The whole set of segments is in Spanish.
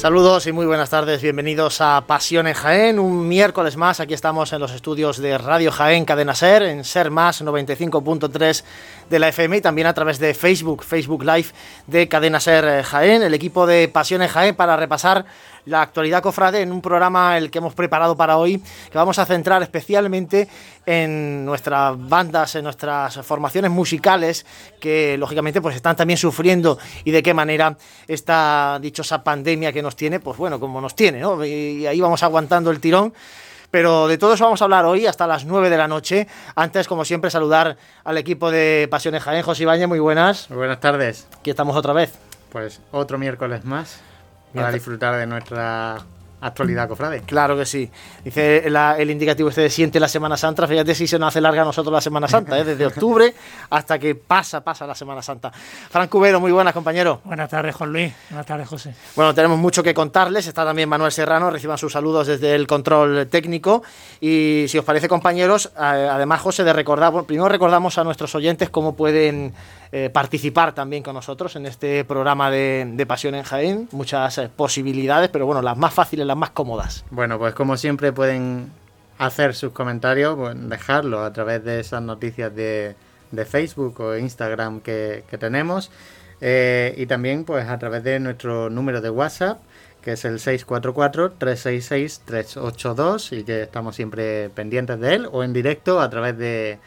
Saludos y muy buenas tardes, bienvenidos a Pasión en Jaén, un miércoles más, aquí estamos en los estudios de Radio Jaén Cadena Ser, en Ser Más 95.3 de la FM y también a través de Facebook, Facebook Live de Cadena Ser eh, Jaén, el equipo de Pasión en Jaén para repasar la actualidad cofrade en un programa el que hemos preparado para hoy, que vamos a centrar especialmente en nuestras bandas, en nuestras formaciones musicales, que lógicamente pues están también sufriendo y de qué manera esta dichosa pandemia que nos tiene, pues bueno, como nos tiene, ¿no? Y ahí vamos aguantando el tirón. Pero de todo eso vamos a hablar hoy hasta las 9 de la noche. Antes, como siempre, saludar al equipo de Pasiones Jaén. José Ibañez, muy buenas. Muy buenas tardes. Aquí estamos otra vez. Pues otro miércoles más para disfrutar de nuestra actualidad, cofrade. Claro que sí. Dice el indicativo este de siente la Semana Santa. Fíjate si se nos hace larga a nosotros la Semana Santa, ¿eh? desde octubre hasta que pasa, pasa la Semana Santa. Fran Cubero, muy buenas, compañero. Buenas tardes, Juan Luis. Buenas tardes, José. Bueno, tenemos mucho que contarles. Está también Manuel Serrano. Reciban sus saludos desde el control técnico. Y si os parece, compañeros, además, José, de recordar, primero recordamos a nuestros oyentes cómo pueden eh, participar también con nosotros en este programa de, Pasión en Jaén. Muchas eh, posibilidades, pero bueno, las más fáciles, las más cómodas. Bueno, pues como siempre pueden hacer sus comentarios, pues dejarlo a través de esas noticias de, Facebook o Instagram que, tenemos. Eh, y también pues a través de nuestro número de WhatsApp que es el 644-366-382 y que estamos siempre pendientes de él o en directo a través de,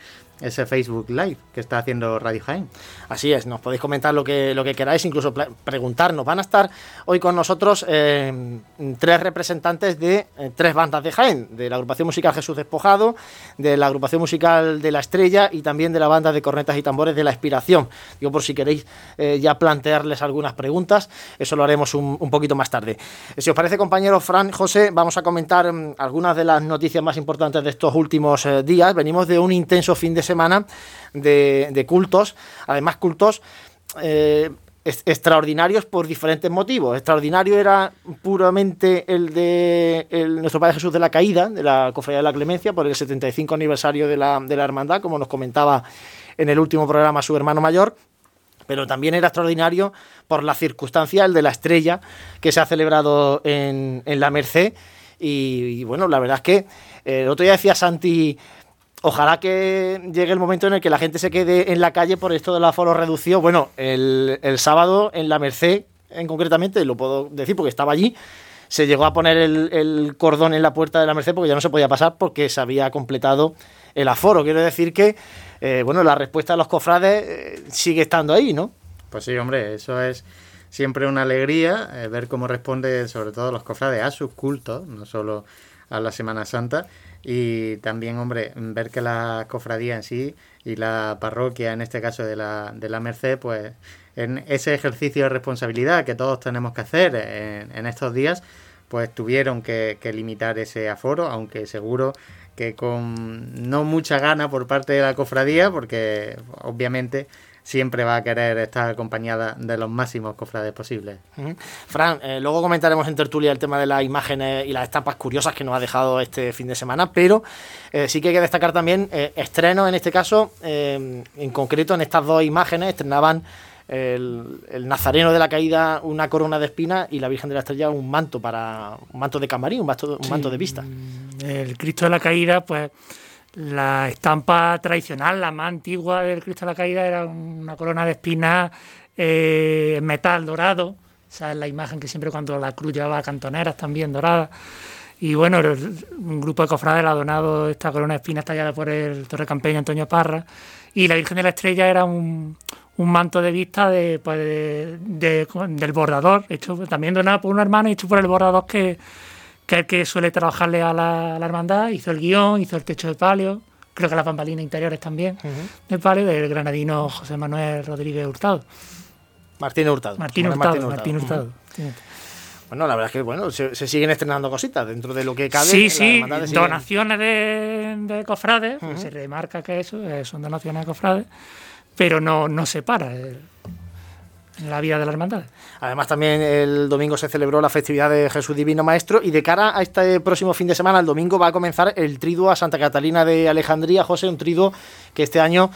ese Facebook Live que está haciendo Radio Jaén. Así es, nos podéis comentar lo que, lo que queráis, incluso preguntarnos. Van a estar hoy con nosotros eh, tres representantes de eh, tres bandas de Jaén, de la agrupación musical Jesús Despojado, de la agrupación musical de La Estrella y también de la banda de cornetas y tambores de La Inspiración. Digo, por si queréis eh, ya plantearles algunas preguntas, eso lo haremos un, poquito más tarde. Si os parece, compañero Fran, José, vamos a comentar mm, algunas de las noticias más importantes de estos últimos días. Venimos de un intenso fin de semana de, cultos, además cultos eh, extraordinarios por diferentes motivos. Extraordinario era puramente el de nuestro Padre Jesús de la Caída, de la Cofradía de la Clemencia, por el 75 aniversario de la, de la hermandad, como nos comentaba en el último programa su hermano mayor pero también era extraordinario por la circunstancia, el de la estrella que se ha celebrado en, la Merced. Y, bueno, la verdad es que eh, el otro día decía Santi Ojalá que llegue el momento en el que la gente se quede en la calle por esto del aforo reducido. Bueno, el, sábado en la Merced, en concretamente, lo puedo decir porque estaba allí, se llegó a poner el, cordón en la puerta de la Merced porque ya no se podía pasar porque se había completado el aforo. Quiero decir que, eh, bueno, la respuesta de los cofrades eh, sigue estando ahí, ¿no? Pues sí, hombre, eso es siempre una alegría eh, ver cómo responde sobre todo los cofrades a sus cultos, no solo a la Semana Santa y también, hombre, ver que la cofradía en sí y la parroquia, en este caso de la, de la Merced, pues en ese ejercicio de responsabilidad que todos tenemos que hacer en, estos días, pues tuvieron que, que, limitar ese aforo, aunque seguro que con no mucha gana por parte de la cofradía, porque obviamente siempre va a querer estar acompañada de los máximos cofrades posibles. Fran, eh, luego comentaremos en tertulia el tema de las imágenes y las etapas curiosas que nos ha dejado este fin de semana, pero eh, sí que hay que destacar también eh, estrenos, en este caso, en concreto en estas dos imágenes, estrenaban el, Nazareno de la Caída una corona de espinas y la Virgen de la Estrella un manto para un manto de camarín, un manto, un manto de vista. El Cristo de la Caída, pues la estampa tradicional, la más antigua del Cristo de la Caída, era una corona de espinas eh, metal dorado, esa es la imagen que siempre cuando la cruz llevaba cantoneras también doradas. Y bueno, un grupo de cofrades ha donado esta corona de espinas tallada por el torrecampeño Antonio Parra. Y la Virgen de la Estrella era un, un manto de vista de, pues, de, del bordador, hecho también donado por un hermano y hecho por el bordador que, que es el que suele trabajarle a la, hermandad. Hizo el guion, hizo el techo de palio, creo que las bambalinas interiores también, del palio del granadino José Manuel Rodríguez Hurtado. Martín Hurtado. Martín Hurtado. Martín Hurtado. Bueno, la verdad es que bueno, se, siguen estrenando cositas dentro de lo que cabe. Sí, sí, donaciones de, cofrades, pues se remarca que eso eh, son donaciones de cofrades, pero no, no se para eh, en la vida de la hermandad. Además, también el domingo se celebró la festividad de Jesús Divino Maestro y de cara a este próximo fin de semana, el domingo, va a comenzar el triduo a Santa Catalina de Alejandría, José, un triduo que este año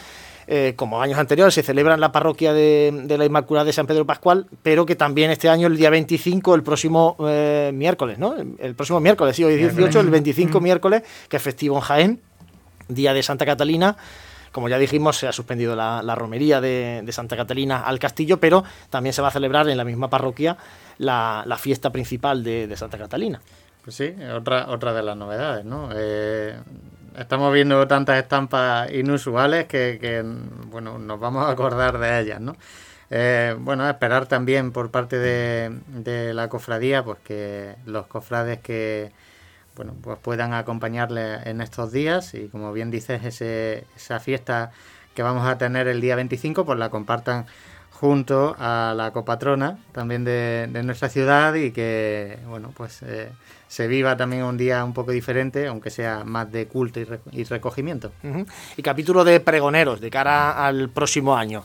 eh, como años anteriores, se celebra en la parroquia de, la Inmaculada de San Pedro Pascual, pero que también este año, el día 25, el próximo eh, miércoles, ¿no? El, próximo miércoles, sí, hoy 18, el 25 miércoles, que es festivo en Jaén, día de Santa Catalina. Como ya dijimos, se ha suspendido la, romería de, Santa Catalina al castillo, pero también se va a celebrar en la misma parroquia la, fiesta principal de, Santa Catalina. Pues sí, otra, otra de las novedades, ¿no? Eh, estamos viendo tantas estampas inusuales que, bueno, nos vamos a acordar de ellas, ¿no? Eh, bueno, esperar también por parte de, la cofradía, pues que los cofrades que bueno, pues puedan acompañarle en estos días y como bien dices, ese, esa fiesta que vamos a tener el día 25, pues la compartan junto a la copatrona también de, nuestra ciudad y que, bueno, pues eh, se viva también un día un poco diferente, aunque sea más de culto y, recogimiento. Y capítulo de pregoneros de cara al próximo año.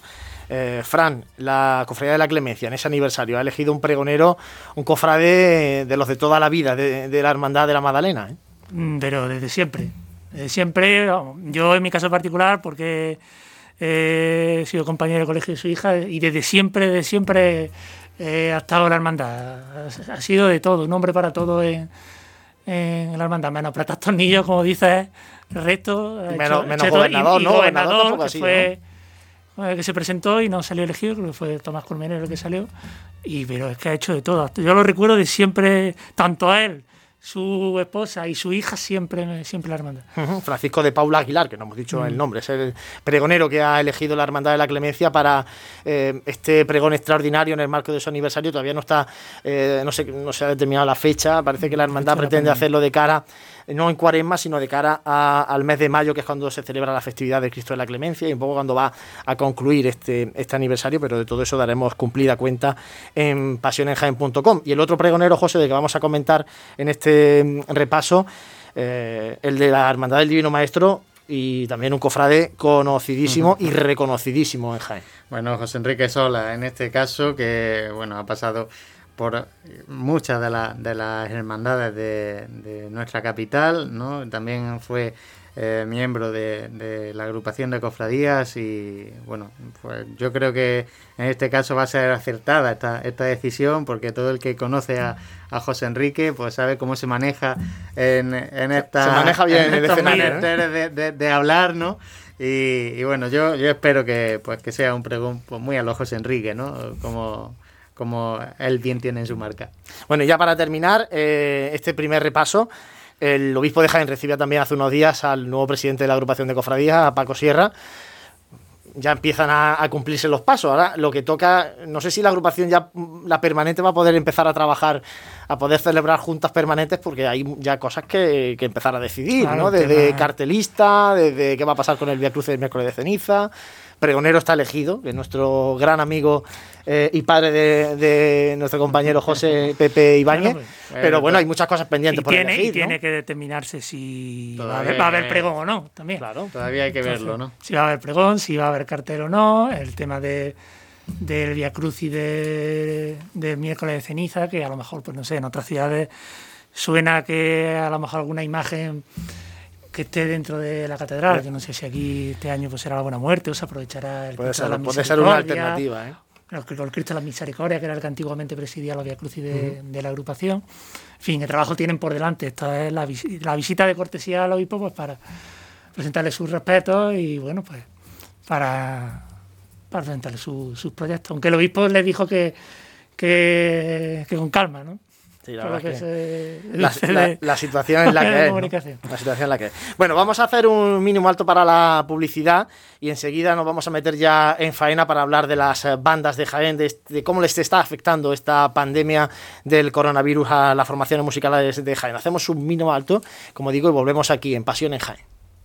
Eh, Fran, la Cofradía de la Clemencia, en ese aniversario, ha elegido un pregonero, un cofrade de los de toda la vida, de, la Hermandad de la Magdalena. ¿eh? Mm, pero desde siempre. Desde siempre, yo en mi caso particular, porque he sido compañero de colegio de su hija, y desde siempre, desde siempre eh, ha estado la hermandad. Ha, sido de todo, un hombre para todo en, la hermandad. Menos platas tornillos, como dices, resto. Menos, gobernador, ¿no? Gobernador, que fue. Que se presentó y no salió elegido, creo que fue Tomás Colmenero el que salió, y pero es que ha hecho de todo. Yo lo recuerdo de siempre, tanto a él su esposa y su hija siempre, siempre la hermandad. Francisco de Paula Aguilar, que no hemos dicho el mm. nombre, es el pregonero que ha elegido la Hermandad de la Clemencia para eh, este pregón extraordinario en el marco de su aniversario. Todavía no está, eh, no, se, no se ha determinado la fecha, parece que la Hermandad pretende hacerlo de cara no en cuaresma, sino de cara al mes de mayo, que es cuando se celebra la festividad del Cristo de la Clemencia y un poco cuando va a concluir este, este aniversario, pero de todo eso daremos cumplida cuenta en pasionenjaen.com. Y el otro pregonero, José, de que vamos a comentar en este mm, repaso, eh, el de la Hermandad del Divino Maestro, y también un cofrade conocidísimo y reconocidísimo en Jaén. Bueno, José Enrique Sola, en este caso, que bueno, ha pasado por muchas de, de las hermandades de, nuestra capital, ¿no? También fue eh, miembro de, la agrupación de cofradías y bueno, pues yo creo que en este caso va a ser acertada esta, esta decisión porque todo el que conoce a, a José Enrique pues sabe cómo se maneja en, en esta... Se maneja bien en el escenario. ¿eh? De, de, hablar, ¿no? Y, bueno, yo, yo espero que pues que sea un pregón pues, muy a los José Enrique, ¿no? Como como él bien tiene en su marca. Bueno, y ya para terminar eh, este primer repaso, el obispo de Jaén recibía también hace unos días al nuevo presidente de la agrupación de cofradías, a Paco Sierra. Ya empiezan a, cumplirse los pasos. Ahora lo que toca, no sé si la agrupación ya, la permanente, va a poder empezar a trabajar, a poder celebrar juntas permanentes, porque hay ya cosas que, empezar a decidir, ¿no? Desde cartelista, desde qué va a pasar con el Via Cruce del miércoles de ceniza pregonero está elegido, que nuestro gran amigo eh, y padre de, nuestro compañero José Pepe Ibáñez. Pues, pero bueno, hay muchas cosas pendientes por tiene, elegir, Y tiene que determinarse si va a, haber, pregón o no, también. Claro, todavía hay que verlo, ¿no? Si va a haber pregón, si va a haber cartel o no, el tema de del Via Cruz y de, de miércoles de ceniza, que a lo mejor, pues no sé, en otras ciudades suena que a lo mejor alguna imagen que esté dentro de la catedral. Yo no sé si aquí este año pues será la Buena Muerte o se aprovechará el puede ser, puede ser una alternativa. ¿eh? El, Cristo de la Misericordia, que era el que antiguamente presidía la Vía Crucis de, de, la agrupación. En fin, el trabajo tienen por delante. Esta es la, la visita de cortesía al obispo pues, para presentarle sus respetos y, bueno, pues para para presentarle sus proyectos. Aunque el obispo le dijo que, que, que con calma, ¿no? La, situación en la que es, La situación en la que Bueno, vamos a hacer un mínimo alto para la publicidad y enseguida nos vamos a meter ya en faena para hablar de las bandas de Jaén, de, de cómo les está afectando esta pandemia del coronavirus a las formaciones musicales de Jaén. Hacemos un mínimo alto, como digo, y volvemos aquí en Pasión en Jaén.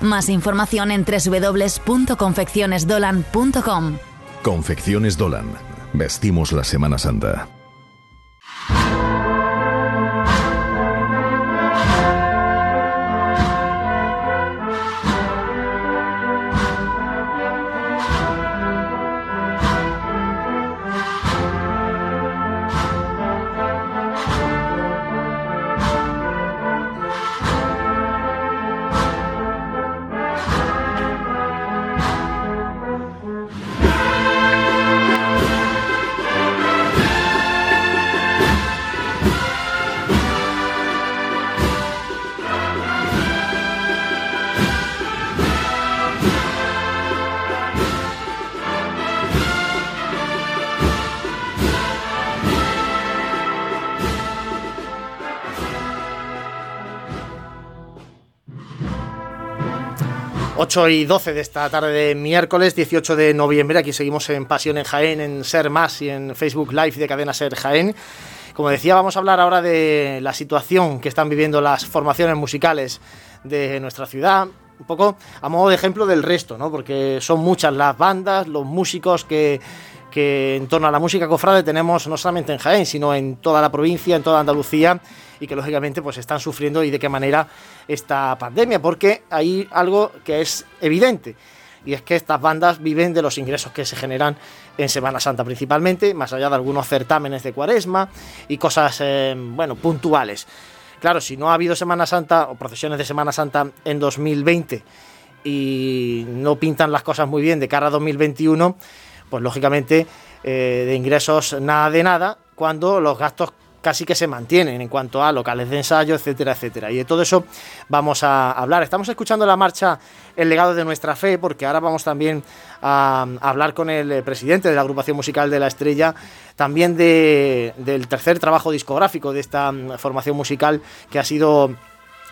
Más información en www.confeccionesdolan.com. Confecciones Dolan. Vestimos la Semana Santa. Y 12 de esta tarde de miércoles 18 de noviembre. Aquí seguimos en Pasión en Jaén, en Ser Más y en Facebook Live de Cadena Ser Jaén. Como decía, vamos a hablar ahora de la situación que están viviendo las formaciones musicales de nuestra ciudad, un poco a modo de ejemplo del resto, ¿no? Porque son muchas las bandas, los músicos que, que en torno a la música cofrade tenemos no solamente en Jaén, sino en toda la provincia, en toda Andalucía y que lógicamente pues están sufriendo y de qué manera esta pandemia, porque hay algo que es evidente y es que estas bandas viven de los ingresos que se generan en Semana Santa principalmente, más allá de algunos certámenes de cuaresma y cosas, eh, bueno, puntuales. Claro, si no ha habido Semana Santa o procesiones de Semana Santa en 2020 y no pintan las cosas muy bien de cara a 2021, pues lógicamente eh, de ingresos nada de nada, cuando los gastos casi que se mantienen en cuanto a locales de ensayo, etcétera, etcétera. Y de todo eso vamos a hablar. Estamos escuchando la marcha El legado de nuestra fe, porque ahora vamos también a, hablar con el presidente de la agrupación musical de la Estrella, también del tercer trabajo discográfico de esta mm, formación musical que ha sido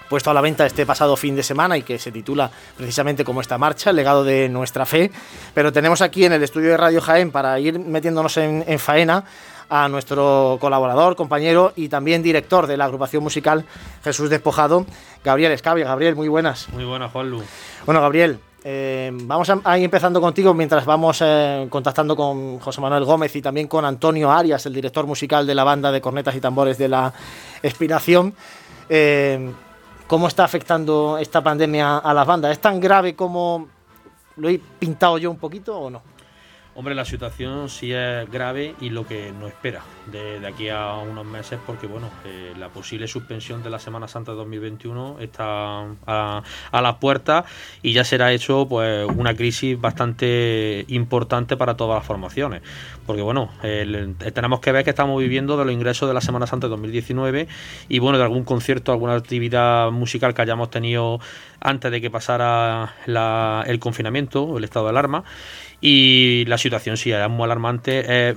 puesto a la venta este pasado fin de semana y que se titula precisamente como esta marcha, el legado de nuestra fe. Pero tenemos aquí en el estudio de Radio Jaén para ir metiéndonos en faena a nuestro colaborador, compañero y también director de la agrupación musical Jesús Despojado, Gabriel Escabia. Gabriel, muy buenas. Muy buenas, Juanlu. Bueno, Gabriel, eh, vamos a, ir empezando contigo mientras vamos eh, contactando con José Manuel Gómez y también con Antonio Arias, el director musical de la banda de cornetas y tambores de la Expiración. Eh, ¿Cómo está afectando esta pandemia a las bandas? ¿Es tan grave como lo he pintado yo un poquito o no? Hombre, la situación sí es grave y lo que no espera de, aquí a unos meses, porque bueno, eh, la posible suspensión de la Semana Santa de 2021 está a, a las puertas y ya será hecho pues una crisis bastante importante para todas las formaciones. Porque bueno, tenemos que ver que estamos viviendo de los ingresos de la Semana Santa de 2019 y bueno, de algún concierto, alguna actividad musical que hayamos tenido antes de que pasara el confinamiento, el estado de alarma y la situación sí era muy alarmante,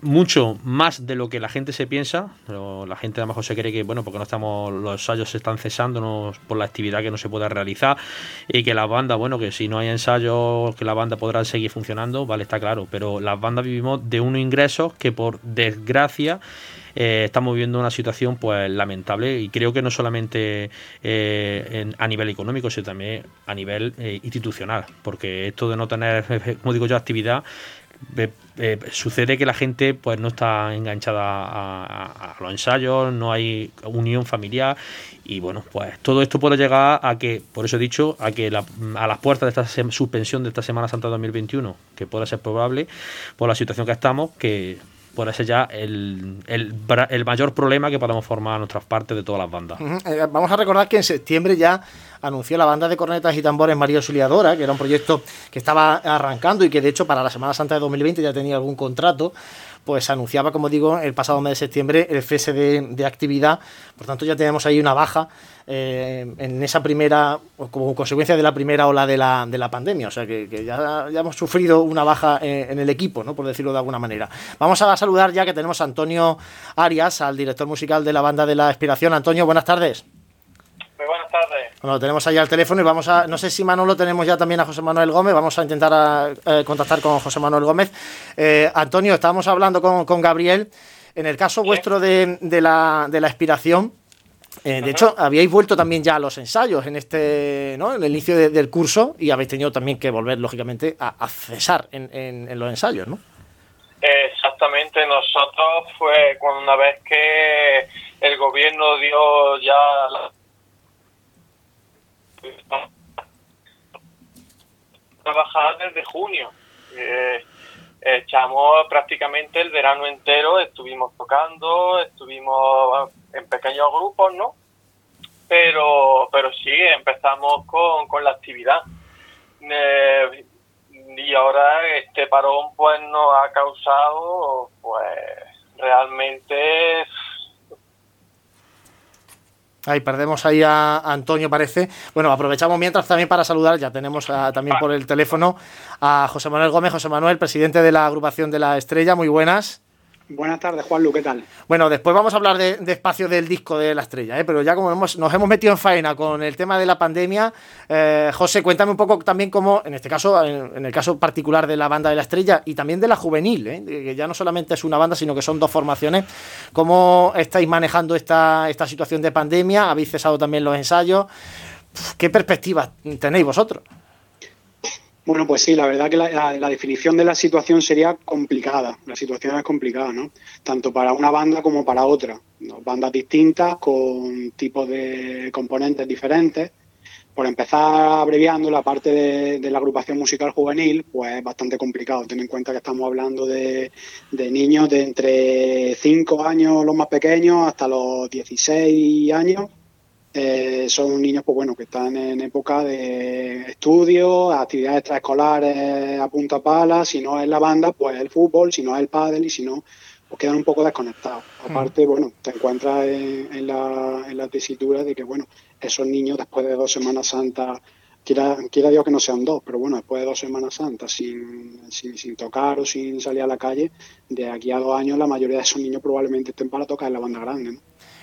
mucho más de lo que la gente se piensa. La gente a lo mejor se cree que, bueno, porque no estamos, los ensayos se están cesando por la actividad que no se puede realizar y que las bandas, bueno, que si no hay ensayos, que la banda podrá seguir funcionando, vale, está claro. Pero las bandas vivimos de unos ingresos que por desgracia eh, estamos viviendo una situación pues lamentable y creo que no solamente eh, a nivel económico, sino también a nivel eh, institucional, porque esto de no tener, como digo yo, actividad sucede que la gente pues no está enganchada a, los ensayos, no hay unión familiar y bueno, pues todo esto puede llegar a que, por eso he dicho, a que a las puertas de esta suspensión de esta Semana Santa 2021, que puede ser probable por la situación que estamos, que puede ser ya el, el, mayor problema que podemos formar a nuestras partes de todas las bandas. Eh, vamos a recordar que en septiembre ya anunció la banda de cornetas y tambores María Auxiliadora, que era un proyecto que estaba arrancando y que de hecho para la Semana Santa de 2020 ya tenía algún contrato pues anunciaba, como digo, el pasado mes de septiembre el cese de, actividad. Por tanto, ya tenemos ahí una baja eh, en esa primera, como consecuencia de la primera ola de la, de la pandemia. O sea, que, ya, hemos sufrido una baja eh, en, el equipo, ¿no? por decirlo de alguna manera. Vamos a saludar ya que tenemos a Antonio Arias, al director musical de la banda de la Inspiración. Antonio, buenas tardes. Muy buenas tardes. Bueno, tenemos ahí al teléfono y vamos a, no sé si Manolo tenemos ya también a José Manuel Gómez, vamos a intentar eh, contactar con José Manuel Gómez. Eh, Antonio, estábamos hablando con, Gabriel. En el caso vuestro de, la, de la expiración, eh, de hecho, habíais vuelto también ya a los ensayos en este, ¿no? En el inicio del curso y habéis tenido también que volver, lógicamente, a, cesar en, los ensayos, ¿no? Exactamente, nosotros fue cuando una vez que el gobierno dio ya la trabajar desde junio. Eh, echamos prácticamente el verano entero, estuvimos tocando, estuvimos en pequeños grupos, ¿no? Pero, pero sí, empezamos con, con la actividad. Eh, y ahora este parón pues nos ha causado pues realmente Ahí perdemos ahí a Antonio, parece. Bueno, aprovechamos mientras también para saludar, ya tenemos también por el teléfono a José Manuel Gómez. José Manuel, presidente de la agrupación de la Estrella, muy buenas. Buenas tardes, Juanlu, ¿qué tal? Bueno, después vamos a hablar de, espacio del disco de la estrella, ¿eh? pero ya como nos hemos metido en faena con el tema de la pandemia, eh, José, cuéntame un poco también cómo, en este caso, en, el caso particular de la banda de la estrella y también de la juvenil, ¿eh? que ya no solamente es una banda, sino que son dos formaciones, ¿cómo estáis manejando esta, esta situación de pandemia? ¿Habéis cesado también los ensayos? ¿Qué perspectivas tenéis vosotros? Bueno, pues sí, la verdad que la, definición de la situación sería complicada. La situación es complicada, ¿no? Tanto para una banda como para otra. Bandas distintas, con tipos de componentes diferentes. Por empezar abreviando la parte de, la agrupación musical juvenil, pues es bastante complicado. Ten en cuenta que estamos hablando de, de niños de entre 5 años los más pequeños hasta los 16 años eh, son niños pues bueno que están en época de estudio, actividades extraescolares a punta pala, si no es la banda, pues el fútbol, si no es el pádel y si no, pues quedan un poco desconectados. Mm. Aparte, bueno, te encuentras en, la, en la tesitura de que bueno, esos niños después de dos Semanas Santas Quiera, quiera, Dios que no sean dos, pero bueno, después de dos Semanas Santas sin, sin, sin, tocar o sin salir a la calle, de aquí a dos años la mayoría de esos niños probablemente estén para tocar en la banda grande. ¿no?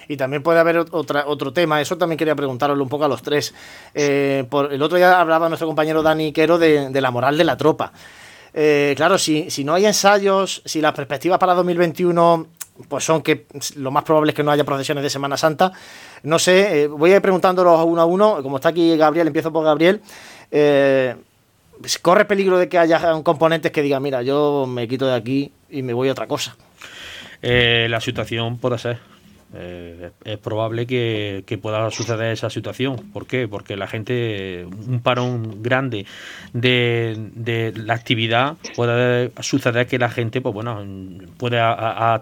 Y también puede haber otra, otro tema, eso también quería preguntaroslo un poco a los tres. Eh, por, el otro día hablaba nuestro compañero Dani Quero de, la moral de la tropa. Eh, claro, si, si no hay ensayos, si las perspectivas para 2021 pues son que lo más probable es que no haya procesiones de Semana Santa. No sé, eh, voy a ir preguntándolos uno a uno. Como está aquí Gabriel, empiezo por Gabriel. ¿Corre peligro de que haya componentes que digan, mira, yo me quito de aquí y me voy a otra cosa? la situación puede ser eh, es probable que, pueda suceder esa situación. ¿Por qué? Porque la gente, un parón grande de, la actividad, puede suceder que la gente, pues bueno, puede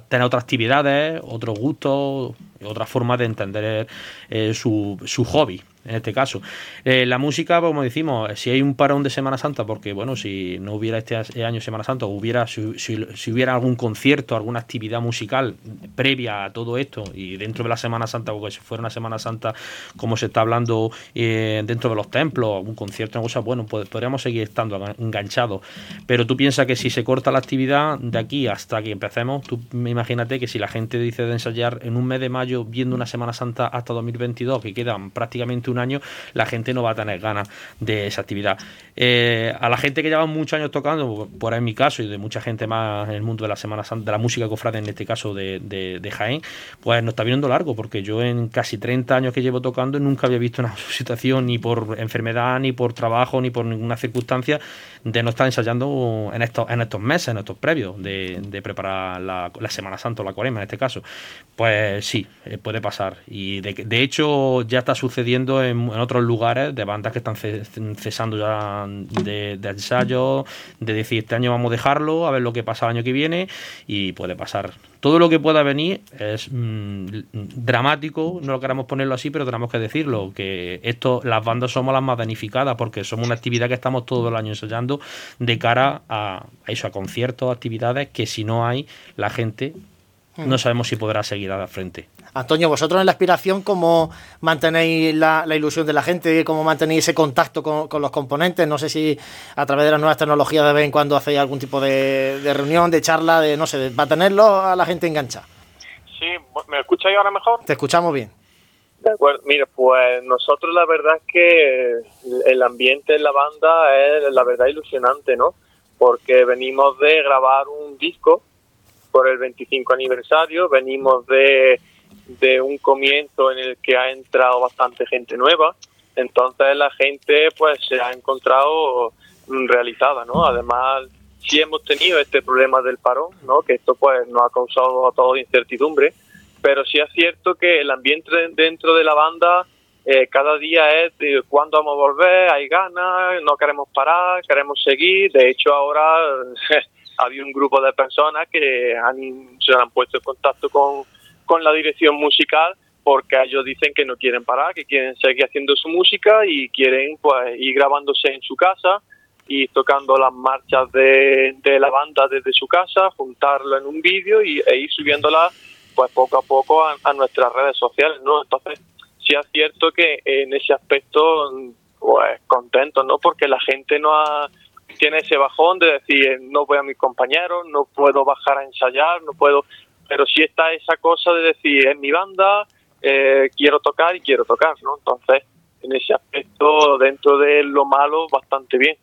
tener otras actividades, otros gustos, otras formas de entender eh, su hobby. En este caso. Eh, la música, como decimos, si hay un parón de Semana Santa, porque bueno, si no hubiera este año Semana Santa, hubiera, si, si, hubiera algún concierto, alguna actividad musical previa a todo esto, y dentro de la Semana Santa, porque si fuera una Semana Santa, como se está hablando eh, dentro de los templos, algún concierto, una cosa, bueno, pues podríamos seguir estando enganchados. Pero tú piensas que si se corta la actividad de aquí hasta que empecemos, tú imagínate que si la gente dice de ensayar en un mes de mayo viendo una Semana Santa hasta 2022, que quedan prácticamente un año, la gente no va a tener ganas de esa actividad. Eh, a la gente que lleva muchos años tocando, por ahí en mi caso y de mucha gente más en el mundo de la Semana Santa, de la música cofrade en este caso de, de, Jaén, pues nos está viendo largo, porque yo en casi 30 años que llevo tocando nunca había visto una situación ni por enfermedad, ni por trabajo, ni por ninguna circunstancia de no estar ensayando en estos, en estos meses, en estos previos de, preparar la, Semana Santa o la Cuaresma en este caso. Pues sí, eh, puede pasar. Y de, de hecho ya está sucediendo en, otros lugares de bandas que están cesando ya de, de ensayo, de decir este año vamos a dejarlo, a ver lo que pasa el año que viene y puede pasar todo lo que pueda venir es mm, dramático, no lo queramos ponerlo así, pero tenemos que decirlo, que esto, las bandas somos las más danificadas porque somos una actividad que estamos todo el año ensayando de cara a, eso, a conciertos, actividades que si no hay, la gente no mm. sabemos si podrá seguir a la frente. Antonio, vosotros en la aspiración, ¿cómo mantenéis la, ilusión de la gente? ¿Cómo mantenéis ese contacto con, los componentes? No sé si a través de las nuevas tecnologías de vez en cuando hacéis algún tipo de, reunión, de charla, de no sé, para tenerlo a la gente enganchada. Sí, ¿me escucháis ahora mejor? Te escuchamos bien. De acuerdo, mira, pues nosotros la verdad es que el ambiente en la banda es la verdad ilusionante, ¿no? Porque venimos de grabar un disco por el 25 aniversario, venimos de de un comienzo en el que ha entrado bastante gente nueva, entonces la gente pues se ha encontrado realizada, ¿no? Además, sí hemos tenido este problema del parón, ¿no? Que esto pues nos ha causado a todos incertidumbre, pero sí es cierto que el ambiente dentro de la banda eh, cada día es de cuándo vamos a volver, hay ganas, no queremos parar, queremos seguir. De hecho, ahora había un grupo de personas que han, se han puesto en contacto con, con la dirección musical porque ellos dicen que no quieren parar, que quieren seguir haciendo su música y quieren pues ir grabándose en su casa y tocando las marchas de, la banda desde su casa, juntarlo en un vídeo y, e ir subiéndola pues poco a poco a, nuestras redes sociales, ¿no? Entonces, sí es cierto que en ese aspecto pues contento, ¿no? Porque la gente no tiene ese bajón de decir no voy a mis compañeros, no puedo bajar a ensayar, no puedo pero sí está esa cosa de decir, en mi banda eh, quiero tocar y quiero tocar, ¿no? Entonces, en ese aspecto, dentro de lo malo, bastante bien.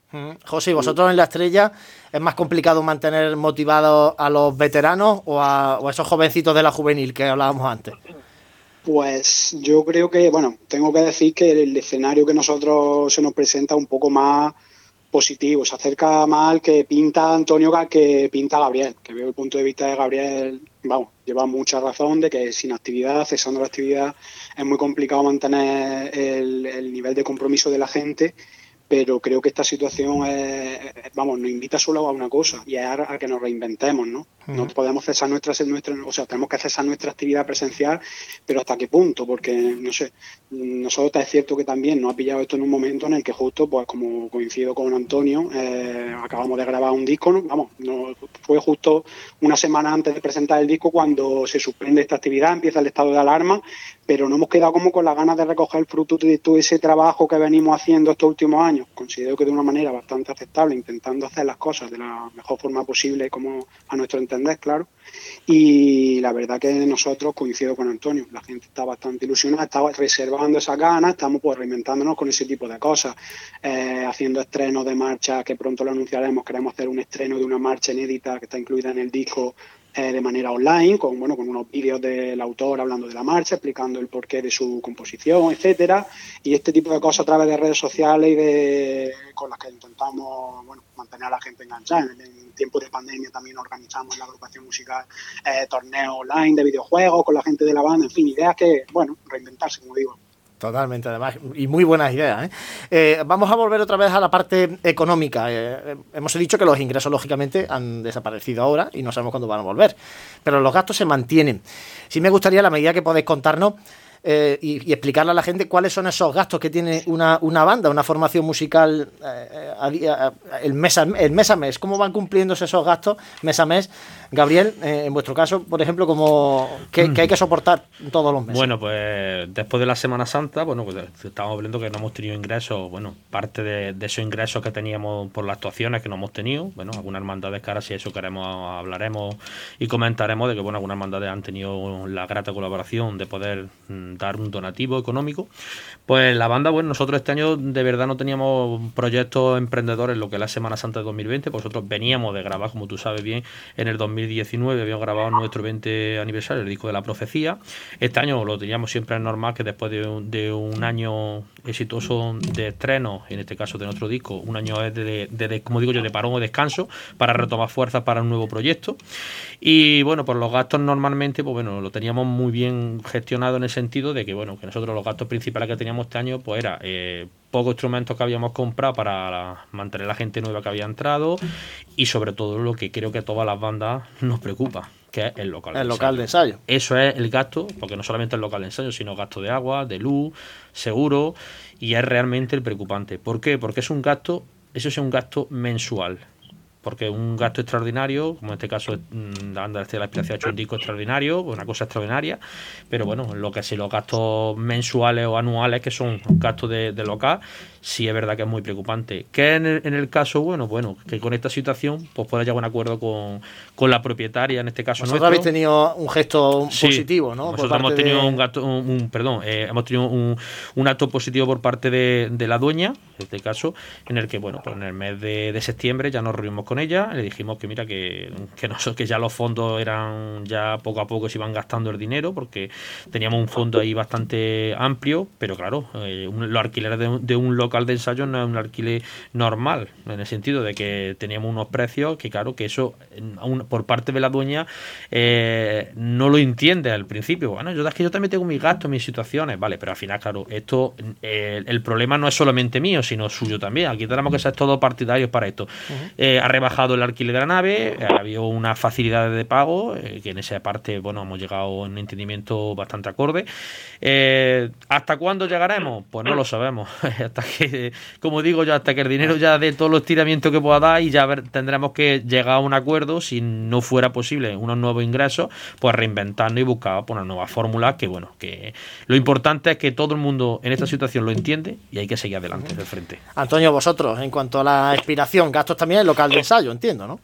José, ¿vosotros en la estrella es más complicado mantener motivados a los veteranos o a, o a esos jovencitos de la juvenil que hablábamos antes? Pues yo creo que, bueno, tengo que decir que el escenario que nosotros se nos presenta un poco más positivo, se acerca más al que pinta Antonio que pinta Gabriel, que veo el punto de vista de Gabriel, vamos, lleva mucha razón de que sin actividad, cesando la actividad, es muy complicado mantener el nivel de compromiso de la gente pero creo que esta situación es, vamos, nos invita solo a una cosa y es a, que nos reinventemos, ¿no? No podemos cesar nuestra, nuestra, o sea, tenemos que cesar nuestra actividad presencial, pero ¿hasta qué punto? Porque, no sé, nosotros es cierto que también nos ha pillado esto en un momento en el que justo, pues como coincido con Antonio, eh, acabamos de grabar un disco, ¿no? vamos, no, fue justo una semana antes de presentar el disco cuando se suspende esta actividad, empieza el estado de alarma, pero no hemos quedado como con las ganas de recoger el fruto de todo ese trabajo que venimos haciendo estos últimos años. Considero que de una manera bastante aceptable, intentando hacer las cosas de la mejor forma posible, como a nuestro entender, claro. Y la verdad que nosotros coincido con Antonio, la gente está bastante ilusionada, está reservando esas ganas, estamos pues reinventándonos con ese tipo de cosas, eh, haciendo estrenos de marcha que pronto lo anunciaremos, queremos hacer un estreno de una marcha inédita que está incluida en el disco eh, de manera online, con bueno, con unos vídeos del autor hablando de la marcha, explicando el porqué de su composición, etcétera, y este tipo de cosas a través de redes sociales y de con las que intentamos bueno, mantener a la gente enganchada. En, tiempos de pandemia también organizamos en la agrupación musical eh, torneos online de videojuegos con la gente de la banda, en fin, ideas que, bueno, reinventarse, como digo. Totalmente, además, y muy buenas ideas. ¿eh? ¿eh? vamos a volver otra vez a la parte económica. Eh, hemos dicho que los ingresos, lógicamente, han desaparecido ahora y no sabemos cuándo van a volver, pero los gastos se mantienen. Sí me gustaría, a la medida que podéis contarnos, eh, y, explicarle a la gente cuáles son esos gastos que tiene una, una banda, una formación musical el, mes a, el mes a mes, cómo van cumpliéndose esos gastos mes a mes. Gabriel, en vuestro caso, por ejemplo, como que, hay que soportar todos los meses. Bueno, pues después de la Semana Santa, bueno, pues estamos hablando que no hemos tenido ingresos, bueno, parte de, de esos ingresos que teníamos por las actuaciones que no hemos tenido, bueno, algunas hermandades que ahora si eso queremos hablaremos y comentaremos de que, bueno, algunas hermandades han tenido la grata colaboración de poder mm, dar un donativo económico. Pues la banda, bueno, nosotros este año de verdad no teníamos proyectos emprendedores lo que es la Semana Santa de 2020, pues nosotros veníamos de grabar, como tú sabes bien, en el 2019 habíamos grabado nuestro 20 aniversario, el disco de la profecía. Este año lo teníamos siempre normal que después de un, año exitoso de estreno, en este caso de nuestro disco, un año es de, como digo yo, de parón o descanso para retomar fuerzas para un nuevo proyecto. Y bueno, por los gastos normalmente, pues bueno, lo teníamos muy bien gestionado en el sentido de que, bueno, que nosotros los gastos principales que teníamos este año, pues era eh, pocos instrumentos que habíamos comprado para mantener la gente nueva que había entrado y sobre todo lo que creo que a todas las bandas nos preocupa, que es el local. El local de ensayo. Eso es el gasto, porque no solamente el local de ensayo, sino gasto de agua, de luz, seguro, y es realmente el preocupante. ¿Por qué? Porque es un gasto, eso es un gasto mensual porque un gasto extraordinario, como en este caso mm, la de la Inspiración ha hecho un disco extraordinario, una cosa extraordinaria, pero bueno, lo que sí los gastos mensuales o anuales, que son gastos de, de local, sí es verdad que es muy preocupante. ¿Qué en el, en el caso, bueno, bueno, que con esta situación pues pueda llegar a un acuerdo con, con la propietaria, en este caso Vosotros habéis tenido un gesto positivo, ¿no? Nosotros hemos tenido un, gasto, un, perdón, eh, hemos tenido un, un, acto positivo por parte de, de, la dueña, en este caso, en el que, bueno, pues en el mes de, de septiembre ya nos reunimos con ella, le dijimos que mira que, que, no, que ya los fondos eran, ya poco a poco se iban gastando el dinero, porque teníamos un fondo ahí bastante amplio, pero claro, eh, los alquileres de, de un local de ensayo no es un alquiler normal, en el sentido de que teníamos unos precios que, claro, que eso por parte de la dueña eh, no lo entiende al principio. Bueno, yo es que yo también tengo mis gastos, mis situaciones, vale, pero al final, claro, esto, eh, el problema no es solamente mío, sino suyo también. Aquí tenemos que ser todos partidarios para esto. Eh, ha rebajado el alquiler de la nave, ha habido una facilidad de pago, que en esa parte, bueno, hemos llegado a un entendimiento bastante acorde. ¿Hasta cuándo llegaremos? Pues no lo sabemos. hasta que como digo yo, hasta que el dinero ya dé todos los tiramientos que pueda dar y ya tendremos que llegar a un acuerdo, si no fuera posible unos nuevos ingresos, pues reinventarnos y buscar una nueva fórmula que, bueno, que lo importante es que todo el mundo en esta situación lo entiende y hay que seguir adelante del frente. Antonio, vosotros, en cuanto a la expiración, gastos también el local de ensayo, entiendo, ¿no?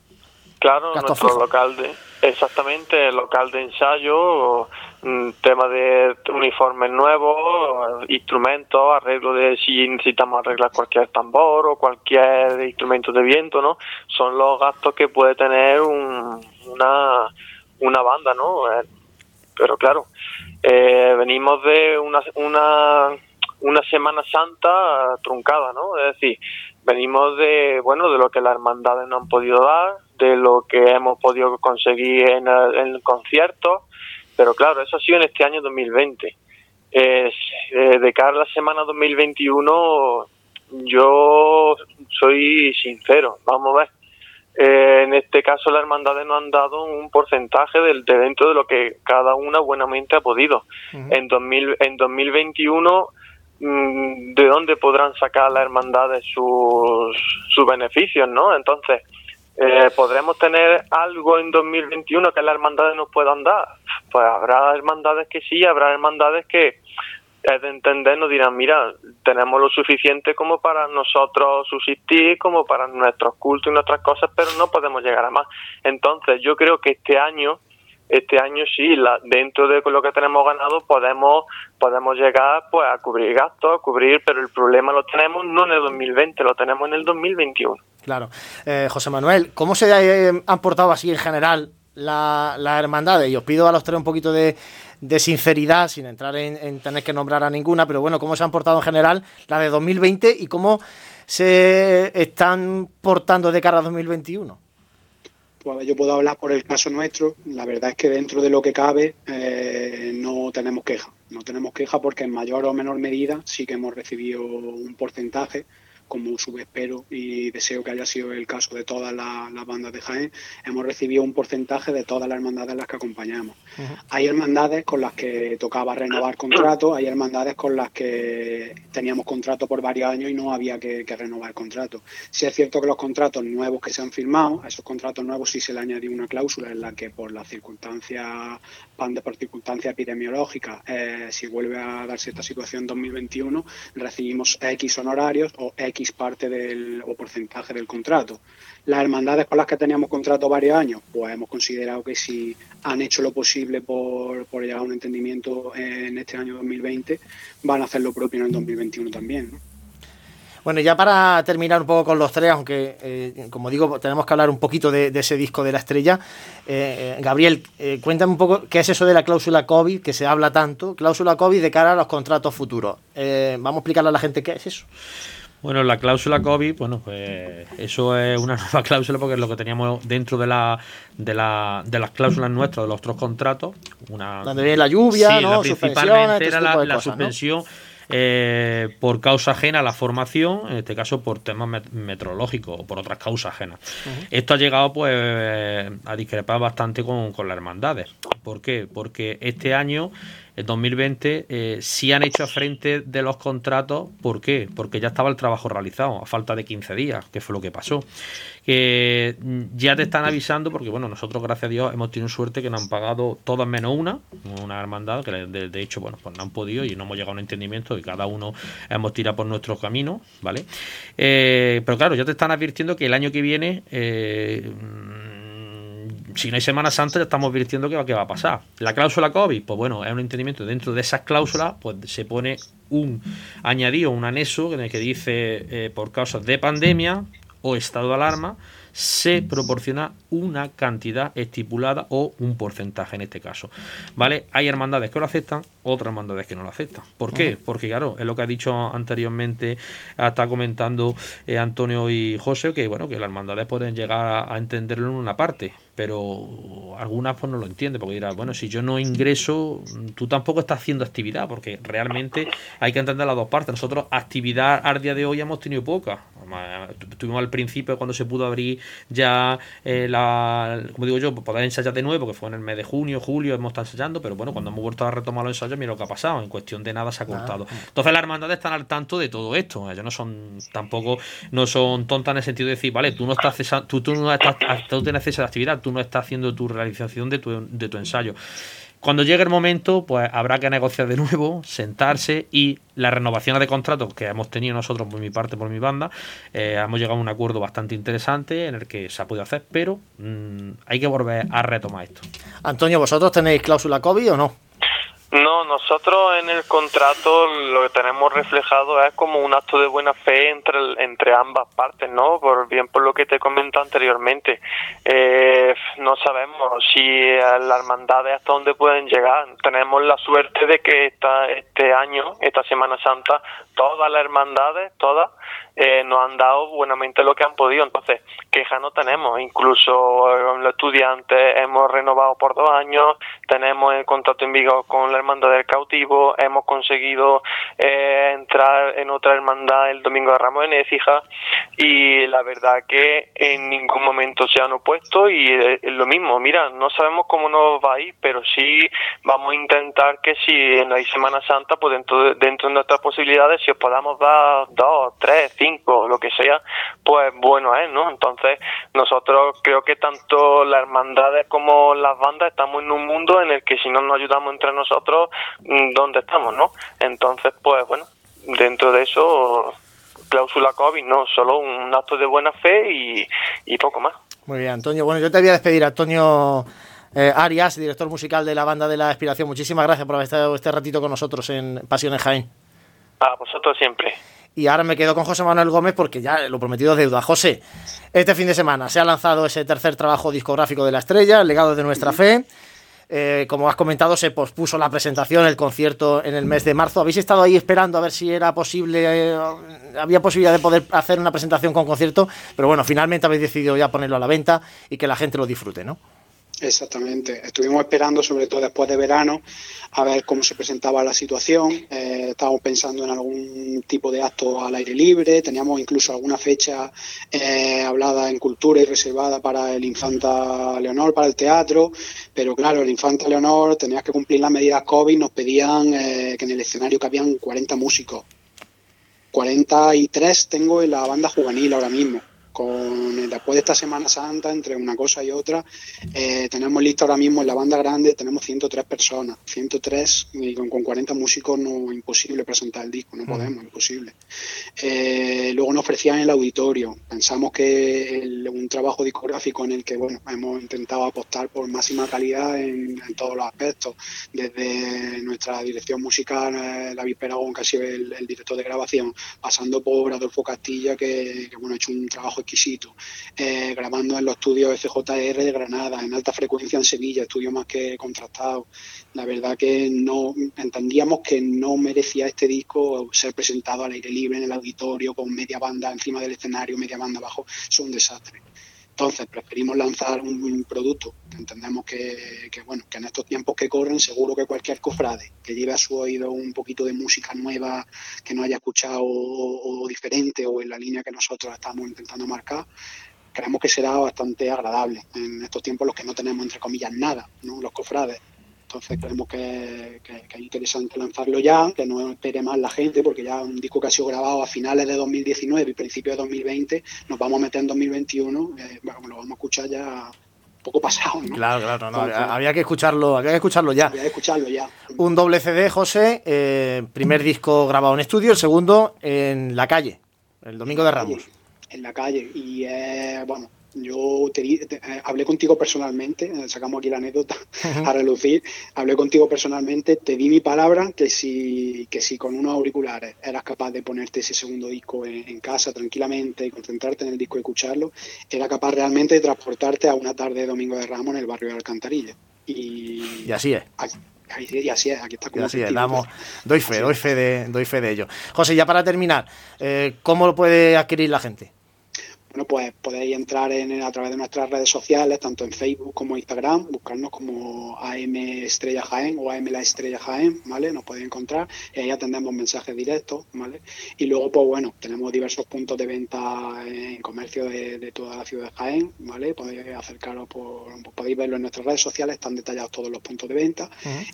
Claro, nuestro local de, exactamente, local de ensayo, mm, tema de uniformes nuevos, instrumentos, arreglo de si necesitamos arreglar cualquier tambor o cualquier instrumento de viento, ¿no? Son los gastos que puede tener una, una banda, ¿no? Eh, pero claro, eh, venimos de una, una, una Semana Santa truncada, ¿no? Es decir, venimos de, bueno, de lo que las hermandades no han podido dar, de lo que hemos podido conseguir en el, concierto, pero claro, eso ha sido en este año 2020. Eh, de cara a la semana 2021, yo soy sincero, vamos a ver. Eh, en este caso, las hermandades nos han dado un porcentaje del, de dentro de lo que cada una buenamente ha podido. en, 2000, en 2021 mm, de dónde podrán sacar las hermandades sus, sus beneficios, ¿no? Entonces, eh, ¿Podremos tener algo en 2021 que las hermandades nos puedan dar? Pues habrá hermandades que sí, habrá hermandades que es de entender, nos dirán, mira, tenemos lo suficiente como para nosotros subsistir, como para nuestros cultos y nuestras cosas, pero no podemos llegar a más. Entonces, yo creo que este año este año sí, la, dentro de lo que tenemos ganado podemos podemos llegar pues a cubrir gastos, a cubrir, pero el problema lo tenemos no en el 2020, lo tenemos en el 2021. Claro. Eh, José Manuel, ¿cómo se eh, han portado así en general las la hermandades? Y os pido a los tres un poquito de, sinceridad, sin entrar en, en, tener que nombrar a ninguna, pero bueno, ¿cómo se han portado en general la de 2020 y cómo se están portando de cara a 2021? Pues yo puedo hablar por el caso nuestro. La verdad es que dentro de lo que cabe eh, no tenemos queja. No tenemos queja porque en mayor o menor medida sí que hemos recibido un porcentaje como espero y deseo que haya sido el caso de todas las, bandas de Jaén, hemos recibido un porcentaje de todas las hermandades a las que acompañamos. Hay hermandades con las que tocaba renovar contrato, hay hermandades con las que teníamos contrato por varios años y no había que, renovar el contrato. Si es cierto que los contratos nuevos que se han firmado, a esos contratos nuevos sí se le añadió una cláusula en la que por las circunstancias, por circunstancias epidemiológicas, eh, si vuelve a darse esta situación en 2021, recibimos X honorarios o X parte del o porcentaje del contrato. Las hermandades con las que teníamos contrato varios años, pues hemos considerado que si han hecho lo posible por, por llegar a un entendimiento en este año 2020, van a hacer lo propio en el 2021 también. Bueno, ya para terminar un poco con los tres, aunque eh, como digo, tenemos que hablar un poquito de, ese disco de la estrella. Eh, eh, Gabriel, cuéntame un poco qué es eso de la cláusula COVID, que se habla tanto, cláusula COVID de cara a los contratos futuros. vamos a explicarle a la gente qué es eso. Bueno, la cláusula COVID, bueno, pues eso es una nueva cláusula porque es lo que teníamos dentro de la de, la, de las cláusulas nuestras de los otros contratos. Una, Donde viene la lluvia, ¿no? principalmente era la, la suspensión. Eh, por causa ajena a la formación, en este caso por temas meteorológicos o por otras causas ajenas. Esto ha llegado pues a discrepar bastante con, con las hermandades. ¿Por qué? Porque este año en 2020 eh, sí han hecho frente de los contratos. ¿Por qué? Porque ya estaba el trabajo realizado, a falta de 15 días, que fue lo que pasó. Que mm, ya te están avisando, porque bueno, nosotros, gracias a Dios, hemos tenido suerte que nos han pagado todas menos una, una hermandad, que de, hecho, bueno, pues no han podido y no hemos llegado a un entendimiento y cada uno hemos tirado por nuestro camino, ¿vale? Eh, pero claro, ya te están advirtiendo que el año que viene. Si no hay Semana Santa ya estamos advirtiendo que va, que va a pasar. La cláusula COVID, pues bueno, es un entendimiento. Dentro de esas cláusulas, pues se pone un añadido, un anexo en el que dice eh, por causas de pandemia o estado de alarma, se proporciona una cantidad estipulada o un porcentaje en este caso. ¿Vale? Hay hermandades que lo aceptan, otras hermandades que no lo aceptan. ¿Por qué? Porque claro, es lo que ha dicho anteriormente, está comentando eh, Antonio y José, que bueno, que las hermandades pueden llegar a, entenderlo en una parte, pero algunas pues no lo entienden, porque dirán, bueno, si yo no ingreso, tú tampoco estás haciendo actividad, porque realmente hay que entender las dos partes. Nosotros actividad al día de hoy hemos tenido poca. Tuvimos al principio cuando se pudo abrir ya eh, la, como digo yo, poder ensayar de nuevo, porque fue en el mes de junio, julio, hemos estado ensayando, pero bueno, cuando hemos vuelto a retomar los ensayos, mira lo que ha pasado, en cuestión de nada se ha cortado. Entonces las hermandades están al tanto de todo esto, ellos no son tampoco, no son tontas en el sentido de decir, vale, tú no estás tú, tú no estás, tú tienes acceso a la actividad, tú no estás haciendo tu realización de tu, de tu ensayo. Cuando llegue el momento, pues habrá que negociar de nuevo, sentarse y las renovaciones de contratos que hemos tenido nosotros por mi parte, por mi banda, eh, hemos llegado a un acuerdo bastante interesante en el que se ha podido hacer, pero mm, hay que volver a retomar esto. Antonio, ¿vosotros tenéis cláusula COVID o no? No, nosotros en el contrato lo que tenemos reflejado es como un acto de buena fe entre, entre ambas partes, ¿no? Por bien por lo que te comento anteriormente. Eh, no sabemos si las hermandades hasta dónde pueden llegar. Tenemos la suerte de que esta, este año, esta Semana Santa, todas las hermandades, todas, eh, nos han dado buenamente lo que han podido. Entonces, queja no tenemos. Incluso eh, los estudiantes hemos renovado por dos años, tenemos el contrato en vigor con la Hermandad del Cautivo, hemos conseguido eh, entrar en otra hermandad el Domingo de Ramos en Écija y la verdad que en ningún momento se han opuesto y es lo mismo. Mira, no sabemos cómo nos va a ir, pero sí vamos a intentar que si en la Semana Santa, pues dentro de, dentro de nuestras posibilidades, si os podamos dar dos, tres, cinco, lo que sea, pues bueno es, ¿no? Entonces, nosotros creo que tanto las hermandades como las bandas estamos en un mundo en el que si no nos ayudamos entre nosotros, mm, ¿dónde estamos, no? Entonces, pues bueno, dentro de eso, cláusula COVID, no, solo un acto de buena fe y, y poco más. Muy bien, Antonio. Bueno, yo te voy a despedir, Antonio. Eh, Arias, director musical de la banda de la Inspiración, muchísimas gracias por haber estado este ratito con nosotros en Pasiones Jaén. A vosotros siempre. Y ahora me quedo con José Manuel Gómez porque ya lo prometido es deuda. José, este fin de semana se ha lanzado ese tercer trabajo discográfico de la estrella, El legado de nuestra fe. Eh, como has comentado, se pospuso la presentación, el concierto en el mes de marzo. ¿Habéis estado ahí esperando a ver si era posible, eh, había posibilidad de poder hacer una presentación con concierto? Pero bueno, finalmente habéis decidido ya ponerlo a la venta y que la gente lo disfrute, ¿no? Exactamente. Estuvimos esperando, sobre todo después de verano, a ver cómo se presentaba la situación. Eh, estábamos pensando en algún tipo de acto al aire libre. Teníamos incluso alguna fecha eh, hablada en cultura y reservada para el Infanta Leonor, para el teatro. Pero claro, el Infanta Leonor tenía que cumplir las medidas COVID. Nos pedían eh, que en el escenario cabían 40 músicos. 43 tengo en la banda juvenil ahora mismo con después de esta Semana Santa, entre una cosa y otra, eh, tenemos listo ahora mismo en la banda grande, tenemos 103 personas, 103 y con, 40 músicos no imposible presentar el disco, no podemos, imposible. Eh, luego nos ofrecían el auditorio, pensamos que un trabajo discográfico en el que bueno hemos intentado apostar por máxima calidad en, todos los aspectos, desde nuestra dirección musical, eh, David Peragón, que ha sido el, director de grabación, pasando por Adolfo Castilla, que, que bueno, ha hecho un trabajo exquisito, eh, grabando en los estudios FJR de Granada, en alta frecuencia en Sevilla, estudio más que contrastado. La verdad que no entendíamos que no merecía este disco ser presentado al aire libre en el auditorio con media banda encima del escenario, media banda abajo, es un desastre. Entonces preferimos lanzar un, producto que entendemos que, bueno, que en estos tiempos que corren seguro que cualquier cofrade que lleve a su oído un poquito de música nueva que no haya escuchado o, diferente o en la línea que nosotros estamos intentando marcar, creemos que será bastante agradable en estos tiempos los que no tenemos entre comillas nada, ¿no? los cofrades. Entonces creemos que, es interesante lanzarlo ya, que no espere más la gente, porque ya un disco que ha sido grabado a finales de 2019 y principios de 2020, nos vamos a meter en 2021, eh, bueno, lo vamos a escuchar ya poco pasado, ¿no? Claro, claro, no, había que escucharlo, había que escucharlo ya. Había que escucharlo ya. Un doble CD, José, eh, primer disco grabado en estudio, el segundo en la calle, el domingo de Ramos. En la calle, y eh, bueno, yo te, eh, hablé contigo personalmente, eh, sacamos aquí la anécdota a relucir, hablé contigo personalmente, te di mi palabra que si, que si con unos auriculares eras capaz de ponerte ese segundo disco en, casa tranquilamente y concentrarte en el disco y escucharlo, era capaz realmente de transportarte a una tarde de Domingo de Ramos en el barrio de Alcantarilla. Y, así es. y así es, aquí está como así es, damos, doy fe, doy fe de, doy fe de ello. José, ya para terminar, eh, ¿cómo lo puede adquirir la gente? Bueno, pues podéis entrar en, a través de nuestras redes sociales, tanto en Facebook como Instagram, buscarnos como AM Estrella Jaén o AM La Estrella Jaén, ¿vale? Nos podéis encontrar y ahí atendemos mensajes directos, ¿vale? Y luego, pues bueno, tenemos diversos puntos de venta en comercio de, toda la ciudad de Jaén, ¿vale? Podéis acercaros, por, podéis verlo en nuestras redes sociales, están detallados todos los puntos de venta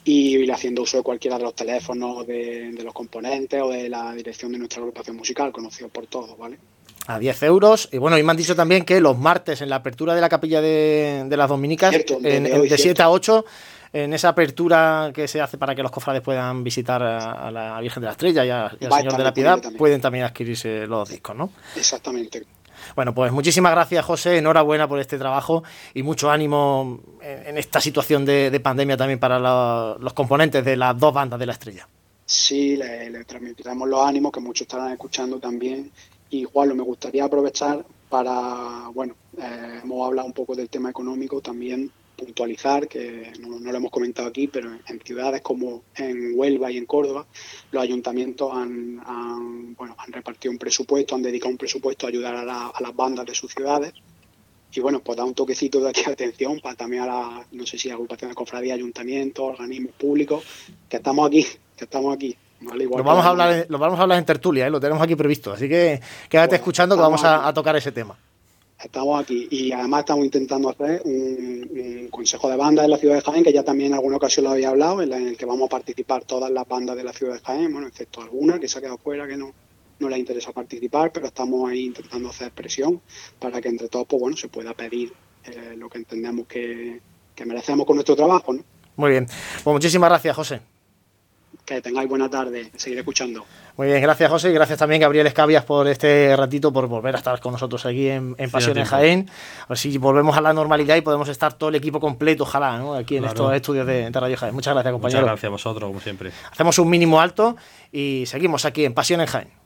y ir haciendo uso de cualquiera de los teléfonos, de, de los componentes o de la dirección de nuestra agrupación musical, conocido por todos, ¿vale? A 10 euros. Y bueno, y me han dicho también que los martes en la apertura de la capilla de, las Dominicas, en, de 7 a 8, en esa apertura que se hace para que los cofrades puedan visitar a, la Virgen de la Estrella y, al Señor de la Piedad, pueden también adquirirse los discos, ¿no? Exactamente. Bueno, pues muchísimas gracias, José. Enhorabuena por este trabajo y mucho ánimo en, esta situación de, pandemia también para los componentes de las dos bandas de la estrella. Sí, le, le transmitiremos los ánimos que muchos estarán escuchando también y Juan, me gustaría aprovechar para, bueno, eh, hemos hablado un poco del tema económico, también puntualizar, que no, lo hemos comentado aquí, pero en, ciudades como en Huelva y en Córdoba, los ayuntamientos han, bueno, han repartido un presupuesto, han dedicado un presupuesto a ayudar a, las bandas de sus ciudades. Y bueno, pues da un toquecito de aquí atención para también a la, no sé si agrupaciones de cofradía, ayuntamientos, organismos públicos, que estamos aquí, que estamos aquí lo, vamos a hablar, lo vamos a hablar en tertulia, ¿eh? lo tenemos aquí previsto. Así que quédate escuchando que vamos a, tocar ese tema. Estamos aquí y además estamos intentando hacer un, consejo de bandas en la ciudad de Jaén, que ya también en alguna ocasión lo había hablado, en, el que vamos a participar todas las bandas de la ciudad de Jaén, bueno, excepto alguna que se ha quedado fuera, que no, no le interesa participar, pero estamos ahí intentando hacer presión para que entre todos pues, bueno, se pueda pedir eh, lo que entendemos que, que merecemos con nuestro trabajo. ¿no? Muy bien. Pues muchísimas gracias, José. Que tengáis buena tarde, seguiré escuchando. Muy bien, gracias José y gracias también Gabriel Escabias por este ratito, por volver a estar con nosotros aquí en, en Pasión en Jaén. A ver si volvemos a la normalidad y podemos estar todo el equipo completo, ojalá, ¿no? aquí en estos estudios de, Radio Jaén. Muchas gracias, compañero. Muchas gracias a vosotros, como siempre. Hacemos un mínimo alto y seguimos aquí en Pasión en Jaén.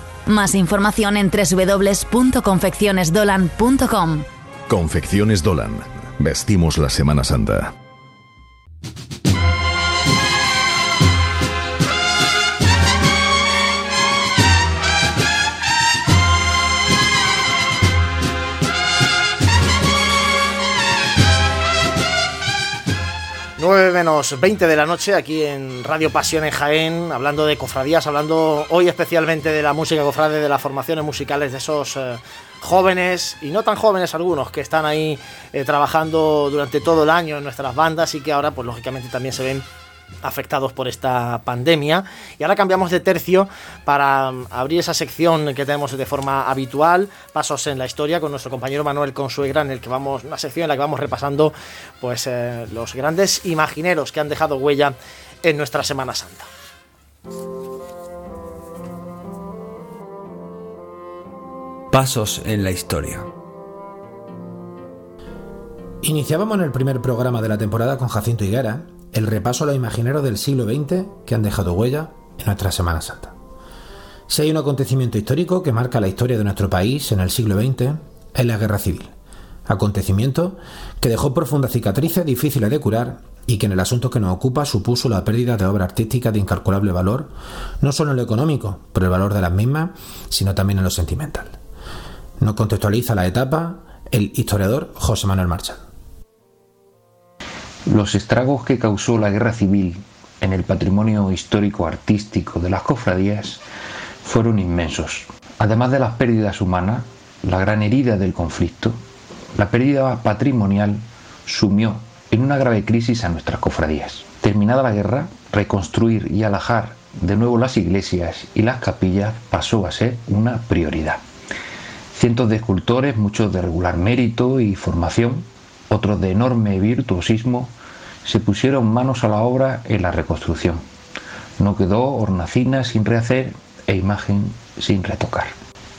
Más información en www.confeccionesdolan.com. Confecciones Dolan. Vestimos la Semana Santa. Nueve menos 20 de la noche aquí en Radio Pasión en Jaén, hablando de cofradías, hablando hoy especialmente de la música cofrade, de las formaciones musicales de esos eh, jóvenes y no tan jóvenes algunos que están ahí eh, trabajando durante todo el año en nuestras bandas y que ahora pues lógicamente también se ven afectados por esta pandemia. Y ahora cambiamos de tercio para mm, abrir esa sección que tenemos de forma habitual, Pasos en la Historia, con nuestro compañero Manuel Consuegra, en el que vamos, una sección en la que vamos repasando pues eh, los grandes imagineros que han dejado huella en nuestra Semana Santa. Pasos en la Historia. Iniciábamos en el primer programa de la temporada con Jacinto Higuera, el repaso a los imagineros del siglo XX que han dejado huella en nuestra Semana Santa. Si hay un acontecimiento histórico que marca la historia de nuestro país en el siglo XX, es la Guerra Civil. Acontecimiento que dejó profundas cicatrices difíciles de curar y que en el asunto que nos ocupa supuso la pérdida de obras artísticas de incalculable valor, no solo en lo económico, por el valor de las mismas, sino también en lo sentimental. Nos contextualiza la etapa el historiador José Manuel Marchal. Los estragos que causó la guerra civil en el patrimonio histórico artístico de las cofradías fueron inmensos. Además de las pérdidas humanas, la gran herida del conflicto, la pérdida patrimonial sumió en una grave crisis a nuestras cofradías. Terminada la guerra, reconstruir y alajar de nuevo las iglesias y las capillas pasó a ser una prioridad. Cientos de escultores, muchos de regular mérito y formación, otros de enorme virtuosismo, se pusieron manos a la obra en la reconstrucción. No quedó hornacina sin rehacer e imagen sin retocar.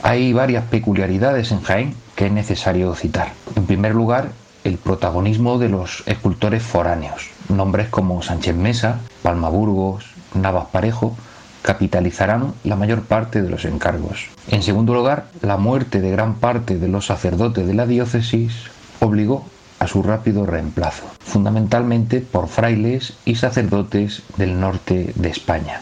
Hay varias peculiaridades en Jaén que es necesario citar. En primer lugar, el protagonismo de los escultores foráneos. Nombres como Sánchez Mesa, Palma Burgos, Navas Parejo capitalizarán la mayor parte de los encargos. En segundo lugar, la muerte de gran parte de los sacerdotes de la diócesis obligó a su rápido reemplazo, fundamentalmente por frailes y sacerdotes del norte de España.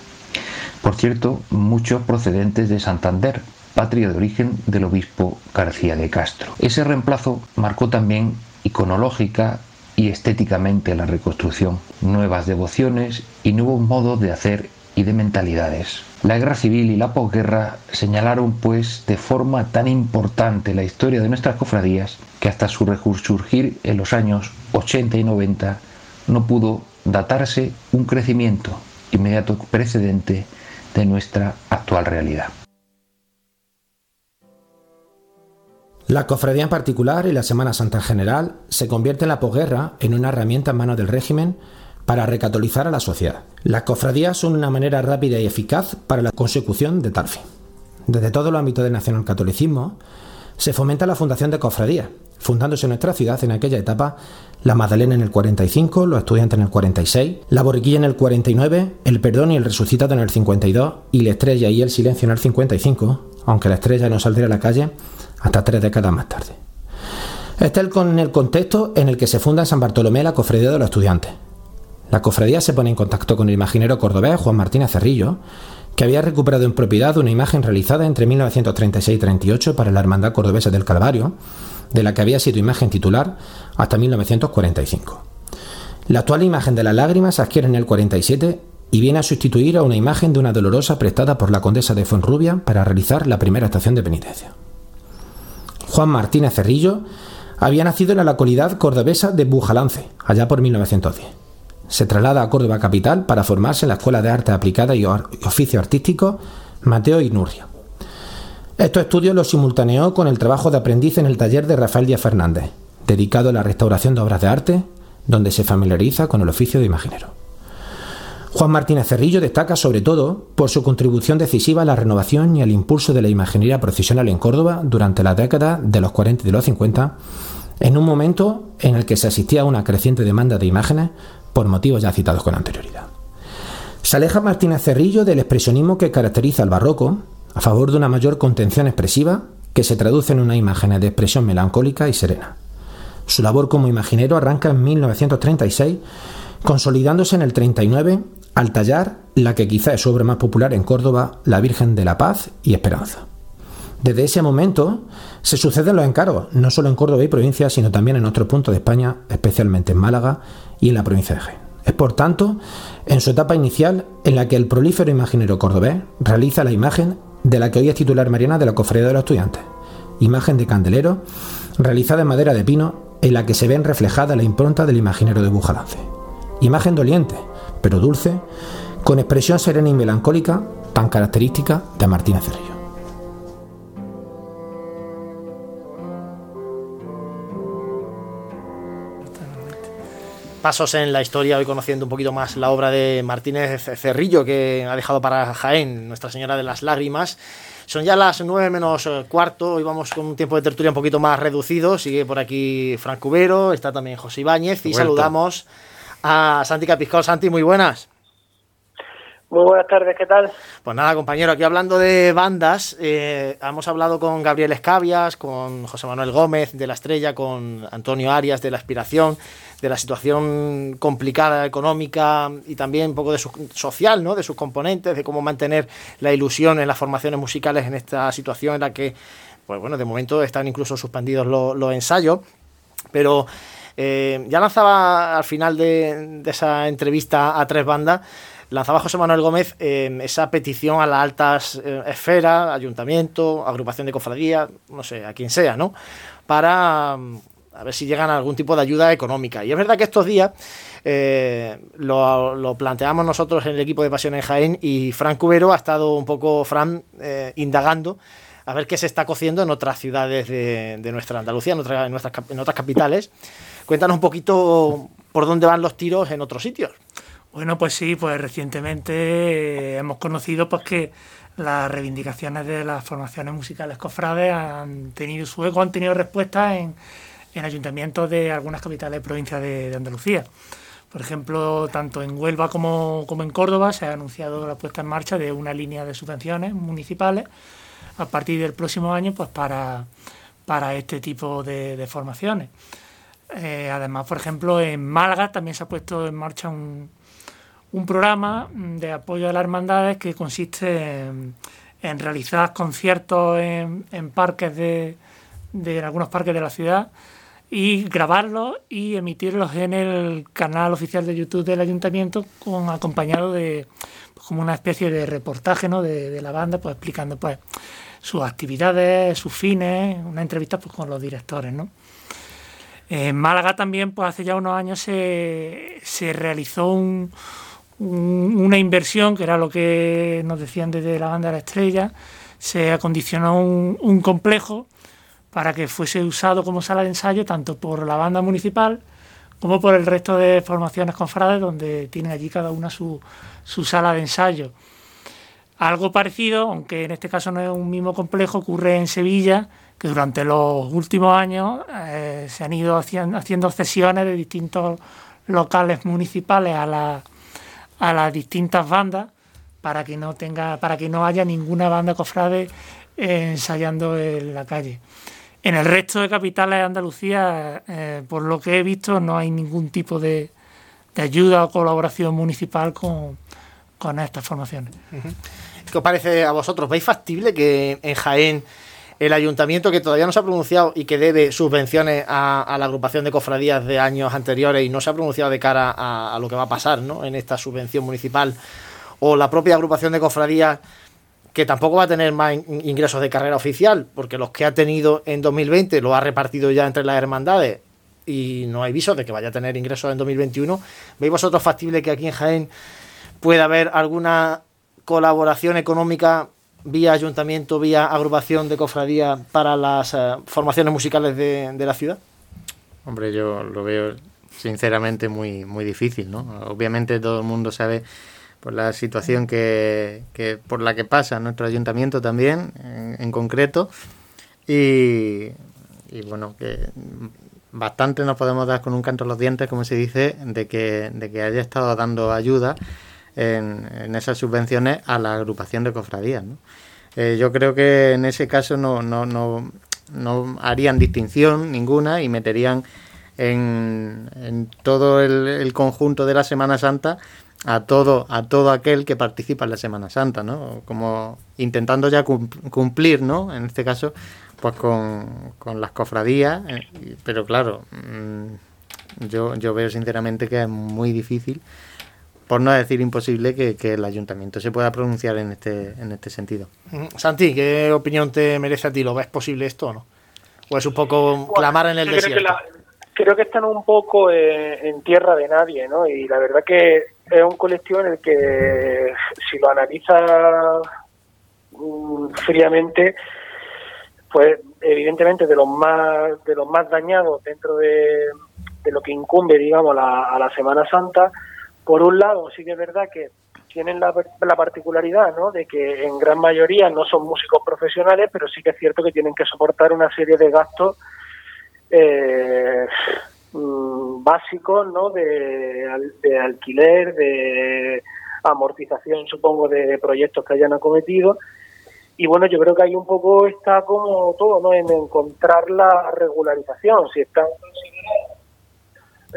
Por cierto, muchos procedentes de Santander, patria de origen del obispo García de Castro. Ese reemplazo marcó también iconológica y estéticamente la reconstrucción, nuevas devociones y nuevos modos de hacer y de mentalidades. La guerra civil y la posguerra señalaron pues de forma tan importante la historia de nuestras cofradías que hasta su resurgir en los años 80 y 90 no pudo datarse un crecimiento inmediato precedente de nuestra actual realidad. La cofradía en particular y la Semana Santa en general se convierte en la posguerra en una herramienta en manos del régimen para recatolizar a la sociedad. Las cofradías son una manera rápida y eficaz para la consecución de tal fin. Desde todo el ámbito del nacionalcatolicismo se fomenta la fundación de cofradías, fundándose en nuestra ciudad en aquella etapa la Magdalena en el 45, los estudiantes en el 46, la Borriquilla en el 49, el Perdón y el Resucitado en el 52 y la Estrella y el Silencio en el 55, aunque la Estrella no saldría a la calle hasta tres décadas más tarde. Este es el, el contexto en el que se funda en San Bartolomé la Cofradía de los Estudiantes, la cofradía se pone en contacto con el imaginero cordobés Juan Martínez Cerrillo, que había recuperado en propiedad una imagen realizada entre 1936 y 38 para la Hermandad Cordobesa del Calvario, de la que había sido imagen titular hasta 1945. La actual imagen de las lágrimas se adquiere en el 47 y viene a sustituir a una imagen de una dolorosa prestada por la condesa de Fuenrubia para realizar la primera estación de penitencia. Juan Martínez Cerrillo había nacido en la localidad cordobesa de Bujalance, allá por 1910. Se traslada a Córdoba capital para formarse en la Escuela de Arte Aplicada y Oficio Artístico Mateo Inurria. Estos estudios los simultaneó con el trabajo de aprendiz en el taller de Rafael Díaz Fernández, dedicado a la restauración de obras de arte, donde se familiariza con el oficio de imaginero. Juan Martínez Cerrillo destaca sobre todo por su contribución decisiva a la renovación y al impulso de la imaginería profesional en Córdoba durante la década de los 40 y los 50, en un momento en el que se asistía a una creciente demanda de imágenes por motivos ya citados con anterioridad. Se aleja Martínez Cerrillo del expresionismo que caracteriza al barroco, a favor de una mayor contención expresiva que se traduce en una imagen de expresión melancólica y serena. Su labor como imaginero arranca en 1936, consolidándose en el 39 al tallar la que quizá es su obra más popular en Córdoba, La Virgen de la Paz y Esperanza. Desde ese momento se suceden los encargos, no solo en Córdoba y provincia, sino también en otros puntos de España, especialmente en Málaga y en la provincia de Jaén. Es por tanto en su etapa inicial en la que el prolífero imaginero cordobés realiza la imagen de la que hoy es titular Mariana de la Cofradía de los Estudiantes, imagen de candelero realizada en madera de pino en la que se ven reflejada la impronta del imaginero de Bujalance. Imagen doliente, pero dulce, con expresión serena y melancólica tan característica de Martínez Cerrillo. Pasos en la historia, hoy conociendo un poquito más la obra de Martínez Cerrillo, que ha dejado para Jaén, Nuestra Señora de las Lágrimas. Son ya las nueve menos eh, cuarto, hoy vamos con un tiempo de tertulia un poquito más reducido. Sigue por aquí Frank Cubero, está también José Ibáñez y saludamos a Santi Capiscol. Santi, muy buenas. Muy buenas tardes, ¿qué tal? Pues nada, compañero, aquí hablando de bandas, eh, hemos hablado con Gabriel Escabias, con José Manuel Gómez de La Estrella, con Antonio Arias de La Aspiración, de la situación complicada económica y también un poco de su, social, ¿no? de sus componentes, de cómo mantener la ilusión en las formaciones musicales en esta situación en la que, pues bueno, de momento están incluso suspendidos los, ensayos, pero eh, ya lanzaba al final de, de esa entrevista a tres bandas lanzaba José Manuel Gómez esa petición a las altas eh, esferas, ayuntamiento, agrupación de cofradía, no sé, a quien sea, ¿no? Para mm, a ver si llegan a algún tipo de ayuda económica. Y es verdad que estos días eh, lo, planteamos nosotros en el equipo de Pasión en Jaén y Fran Cubero ha estado un poco, Fran, eh, indagando a ver qué se está cociendo en otras ciudades de, nuestra Andalucía, en, en, nuestras, en otras capitales. Cuéntanos un poquito por dónde van los tiros en otros sitios. Bueno, pues sí, pues recientemente hemos conocido pues que las reivindicaciones de las formaciones musicales cofrades han tenido su eco, han tenido respuesta en, en ayuntamientos de algunas capitales de provincias de, Andalucía. Por ejemplo, tanto en Huelva como, en Córdoba se ha anunciado la puesta en marcha de una línea de subvenciones municipales a partir del próximo año pues para, para este tipo de, formaciones. Eh, además, por ejemplo, en Málaga también se ha puesto en marcha un, un programa de apoyo a las hermandades que consiste en, realizar conciertos en, parques de, de, algunos parques de la ciudad y grabarlos y emitirlos en el canal oficial de YouTube del ayuntamiento acompañado de pues, como una especie de reportaje ¿no? de, la banda pues explicando pues sus actividades, sus fines, una entrevista pues, con los directores, ¿no? En Málaga también, pues hace ya unos años se, se realizó un, una inversión, que era lo que nos decían desde la banda la estrella, se acondicionó un, complejo para que fuese usado como sala de ensayo tanto por la banda municipal como por el resto de formaciones confrades donde tienen allí cada una su, su sala de ensayo. Algo parecido, aunque en este caso no es un mismo complejo, ocurre en Sevilla, que durante los últimos años eh, se han ido haciendo, haciendo cesiones de distintos locales municipales a la, a las distintas bandas para que no tenga, para que no haya ninguna banda cofrade ensayando en la calle. En el resto de capitales de Andalucía, eh, por lo que he visto, no hay ningún tipo de, ayuda o colaboración municipal con, con estas formaciones. ¿Qué os parece a vosotros? ¿Veis factible que en Jaén el ayuntamiento que todavía no se ha pronunciado y que debe subvenciones a, la agrupación de cofradías de años anteriores y no se ha pronunciado de cara a, lo que va a pasar ¿no? en esta subvención municipal, o la propia agrupación de cofradías que tampoco va a tener más ingresos de carrera oficial, porque los que ha tenido en 2020 lo ha repartido ya entre las hermandades y no hay visos de que vaya a tener ingresos en 2021. ¿Veis vosotros factible que aquí en Jaén pueda haber alguna colaboración económica vía ayuntamiento, vía agrupación de cofradía para las eh, formaciones musicales de, la ciudad? Hombre, yo lo veo sinceramente muy, muy difícil, ¿no? Obviamente todo el mundo sabe por la situación que, por la que pasa nuestro ayuntamiento también, en, concreto, y, bueno, que bastante nos podemos dar con un canto a los dientes, como se dice, de que, de que haya estado dando ayuda en, esas subvenciones a la agrupación de cofradías. Eh, yo creo que en ese caso no, no, no, harían distinción ninguna y meterían en, en todo el, conjunto de la Semana Santa a todo a todo aquel que participa en la Semana Santa, ¿no? Como intentando ya cumplir, ¿no? En este caso, pues con, con las cofradías, eh, pero claro, mm, yo, yo veo sinceramente que es muy difícil por no decir imposible, que, el ayuntamiento se pueda pronunciar en este, en este sentido. Santi, ¿qué opinión te merece a ti? ¿Lo ves posible esto o no? ¿O es un poco clamar en el desierto? Creo que, están un poco eh, en tierra de nadie, ¿no? Y la verdad que es un colectivo en el que, si lo analiza mm, fríamente, pues evidentemente de los más de los más dañados dentro de, lo que incumbe digamos a la Semana Santa por un lado, sí que es verdad que tienen la, particularidad ¿no? de que en gran mayoría no son músicos profesionales, pero sí que es cierto que tienen que soportar una serie de gastos eh, mm, básicos ¿no? de, alquiler, de amortización, supongo, de proyectos que hayan acometido. Y bueno, yo creo que ahí un poco está como todo, ¿no? En encontrar la regularización. Si están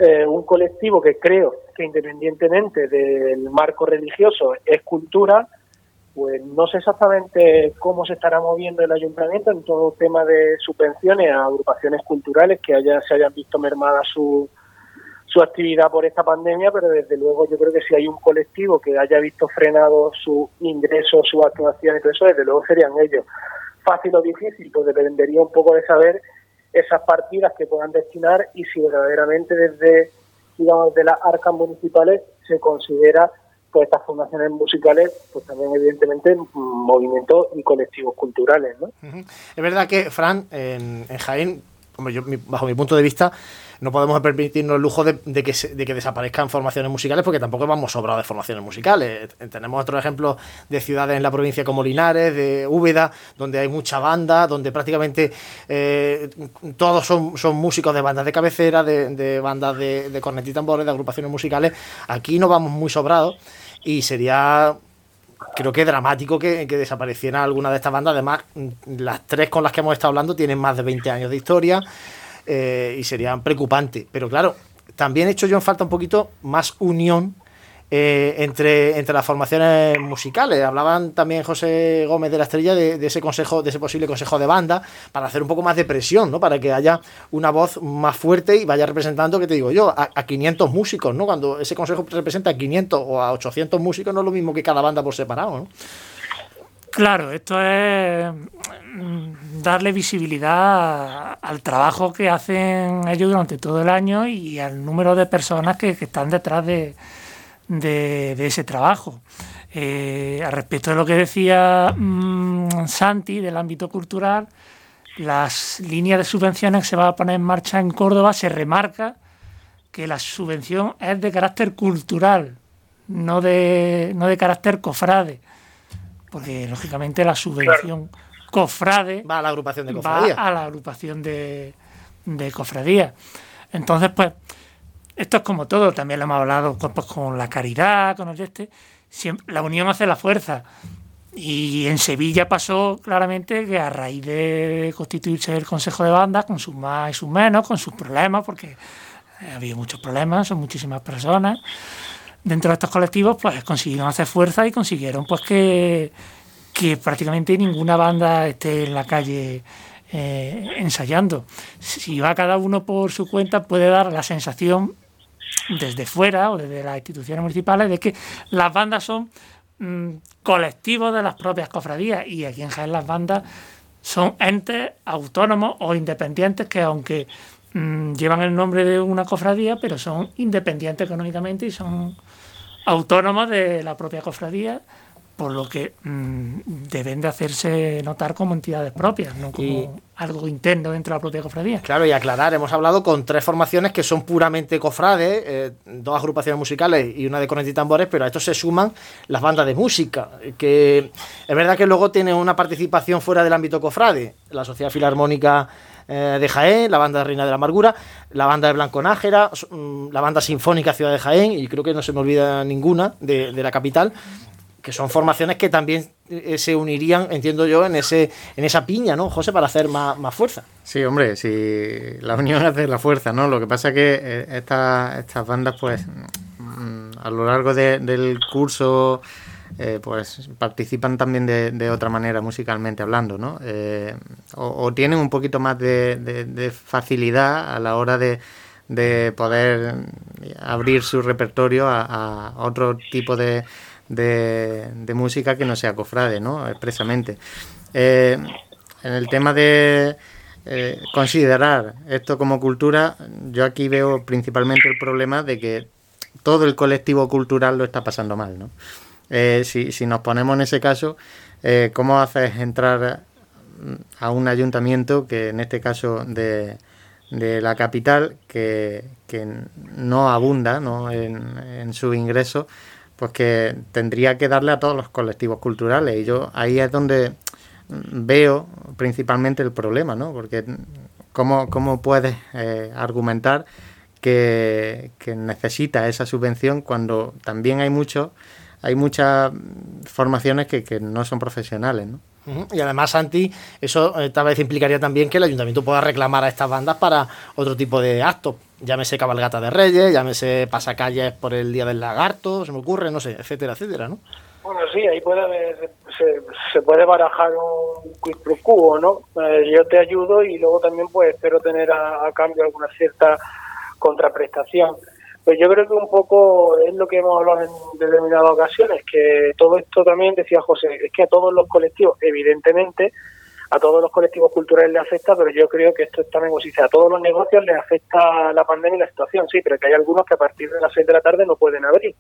eh, un colectivo que creo que independientemente del marco religioso es cultura, pues no sé exactamente cómo se estará moviendo el ayuntamiento en todo tema de subvenciones a agrupaciones culturales que haya, se hayan visto mermada su, su actividad por esta pandemia, pero desde luego yo creo que si hay un colectivo que haya visto frenado su ingreso, su actuación y todo eso, desde luego serían ellos. Fácil o difícil, pues dependería un poco de saber esas partidas que puedan destinar y si verdaderamente desde digamos de las arcas municipales se considera pues estas fundaciones musicales pues también evidentemente movimientos y colectivos culturales ¿no? es verdad que Fran en, en Jaén como yo, bajo mi punto de vista no podemos permitirnos el lujo de, que, de que desaparezcan formaciones musicales porque tampoco vamos sobrados de formaciones musicales. Eh, tenemos otros ejemplos de ciudades en la provincia como Linares, de Úbeda, donde hay mucha banda, donde prácticamente eh, todos son, músicos de bandas de cabecera, de, bandas de, de cornet y tambores, de agrupaciones musicales. Aquí no vamos muy sobrados y sería creo que dramático que, que, desapareciera alguna de estas bandas. Además, las tres con las que hemos estado hablando tienen más de 20 años de historia. Eh, y serían preocupantes. Pero claro, también he hecho yo en falta un poquito más unión eh, entre, entre las formaciones musicales. Hablaban también José Gómez de la Estrella de, ese consejo, de ese posible consejo de banda, para hacer un poco más de presión, ¿no? Para que haya una voz más fuerte y vaya representando, que te digo yo, a, a 500 músicos, ¿no? Cuando ese consejo representa a 500 o a 800 músicos, no es lo mismo que cada banda por separado. Claro, esto es mm, darle visibilidad al trabajo que hacen ellos durante todo el año y al número de personas que, están detrás de, ese trabajo. Eh, al respecto de lo que decía mm, Santi del ámbito cultural, las líneas de subvenciones que se van a poner en marcha en Córdoba se remarca que la subvención es de carácter cultural, no de, no de carácter cofrade porque lógicamente la subvención cofrade va a la agrupación de cofradía. Va a la agrupación de, cofradía. Entonces, pues, esto es como todo, también lo hemos hablado pues, pues, con la caridad, con el este. la unión hace la fuerza. Y en Sevilla pasó claramente que a raíz de constituirse el Consejo de Bandas, con sus más y sus menos, con sus problemas, porque había muchos problemas, son muchísimas personas, dentro de estos colectivos pues consiguieron hacer fuerza y consiguieron pues que, que prácticamente ninguna banda esté en la calle eh, ensayando. Si va cada uno por su cuenta puede dar la sensación desde fuera o desde las instituciones municipales de que las bandas son mm, colectivos de las propias cofradías y aquí en Jaén las bandas son entes autónomos o independientes que aunque mm, llevan el nombre de una cofradía pero son independientes económicamente y son autónomos de la propia cofradía por lo que mm, deben de hacerse notar como entidades propias, no como algo interno dentro de la propia cofradía. Claro, y aclarar, hemos hablado con tres formaciones que son puramente cofrades, eh, dos agrupaciones musicales y una de cornetas y tambores, pero a esto se suman las bandas de música, que es verdad que luego tienen una participación fuera del ámbito cofrade, la Sociedad Filarmónica eh, de Jaén, la banda de Reina de la Amargura, la banda de Blanco Nájera, mm, la banda sinfónica Ciudad de Jaén, y creo que no se me olvida ninguna de, de la capital, que son formaciones que también eh, se unirían, entiendo yo, en ese en esa piña, ¿no, José, para hacer más, fuerza? Sí, hombre, sí, la unión hace la fuerza, ¿no? Lo que pasa es que eh, estas bandas, pues, mm, a lo largo del curso, eh, pues, participan también de, otra manera musicalmente hablando, ¿no? o, tienen un poquito más de, facilidad a la hora de, poder abrir su repertorio a otro tipo de de, música que no sea cofrade, ¿no? Expresamente. Eh, en el tema de eh, considerar esto como cultura, yo aquí veo principalmente el problema de que todo el colectivo cultural lo está pasando mal, ¿no? Eh, si, si, nos ponemos en ese caso, ¿cómo haces entrar a un ayuntamiento que en este caso de, de la capital que, que no abunda ¿no? En, en su ingreso pues que tendría que darle a todos los colectivos culturales. Y yo ahí es donde veo principalmente el problema, ¿no? Porque cómo, cómo puedes eh, argumentar que, necesita esa subvención cuando también hay mucho, hay muchas formaciones que, que no son profesionales, ¿no? Y además, Santi, eso eh, tal vez implicaría también que el ayuntamiento pueda reclamar a estas bandas para otro tipo de actos. Llámese cabalgata de reyes, llámese pasacalles por el Día del Lagarto, se me ocurre, no sé, etcétera, etcétera, ¿no? Bueno, sí, ahí puede haber, se, puede barajar un quid pro quo, ¿no? Eh, yo te ayudo y luego también pues espero tener a cambio alguna cierta contraprestación. Pues yo creo que un poco es lo que hemos hablado en determinadas ocasiones, que todo esto también, decía José, es que a todos los colectivos, evidentemente, a todos los colectivos culturales les afecta, pero yo creo que esto también, como si dice, a todos los negocios les afecta la pandemia y la situación, sí, pero que hay algunos que a partir de las seis de la tarde no pueden abrir.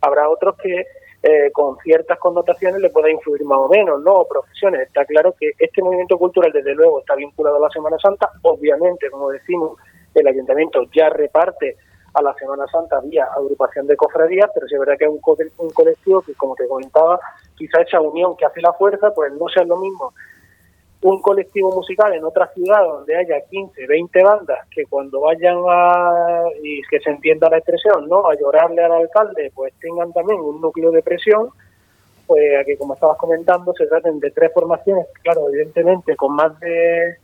Habrá otros que eh, con ciertas connotaciones le pueda influir más o menos, ¿no? O profesiones. Está claro que este movimiento cultural, desde luego, está vinculado a la Semana Santa. Obviamente, como decimos, el ayuntamiento ya reparte a la Semana Santa vía agrupación de cofradías, pero si es verdad que es un, un colectivo que, como te comentaba, quizá esa unión que hace la fuerza, pues no sea lo mismo un colectivo musical en otra ciudad donde haya 15, 20 bandas que cuando vayan a, y que se entienda la expresión, ¿no? A llorarle al alcalde, pues tengan también un núcleo de presión, pues que como estabas comentando se traten de tres formaciones, claro, evidentemente con más de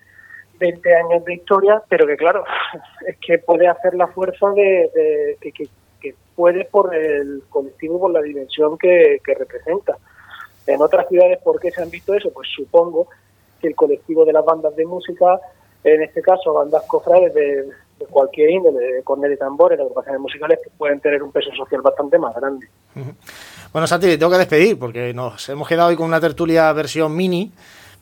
20 años de historia, pero que claro, es que puede hacer la fuerza de, que, que, puede por el colectivo, por la dimensión que, representa. En otras ciudades, ¿por qué se han visto eso? Pues supongo que el colectivo de las bandas de música, en este caso bandas cofrades de, cualquier índole, de cornel y tambores, de agrupaciones musicales, que pueden tener un peso social bastante más grande. Bueno, Santi, tengo que despedir porque nos hemos quedado hoy con una tertulia versión mini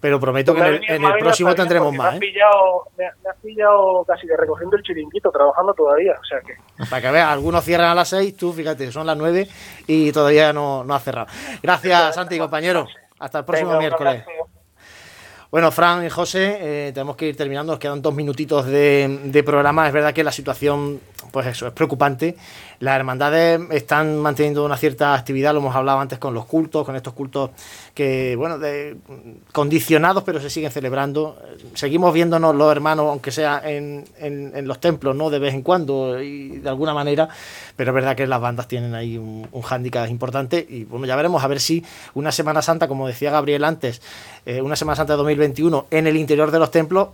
pero prometo que en el, próximo tendremos más. Me, has ¿eh? pillado, me, has pillado casi de recogiendo el chiringuito, trabajando todavía. O sea que... Para que veas, algunos cierran a las seis, tú fíjate, son las nueve y todavía no, no ha cerrado. Gracias, Santi, compañero. Hasta el próximo miércoles. Bueno, Fran y José, eh, tenemos que ir terminando, nos quedan dos minutitos de, programa. Es verdad que la situación, pues eso, es preocupante. Las hermandades están manteniendo una cierta actividad, lo hemos hablado antes con los cultos, con estos cultos que, bueno, de, condicionados, pero se siguen celebrando. Seguimos viéndonos los hermanos, aunque sea en, en, los templos, ¿no? De vez en cuando y de alguna manera, pero es verdad que las bandas tienen ahí un, un hándicap importante y, bueno, ya veremos a ver si una Semana Santa, como decía Gabriel antes, eh, una Semana Santa de 2021 en el interior de los templos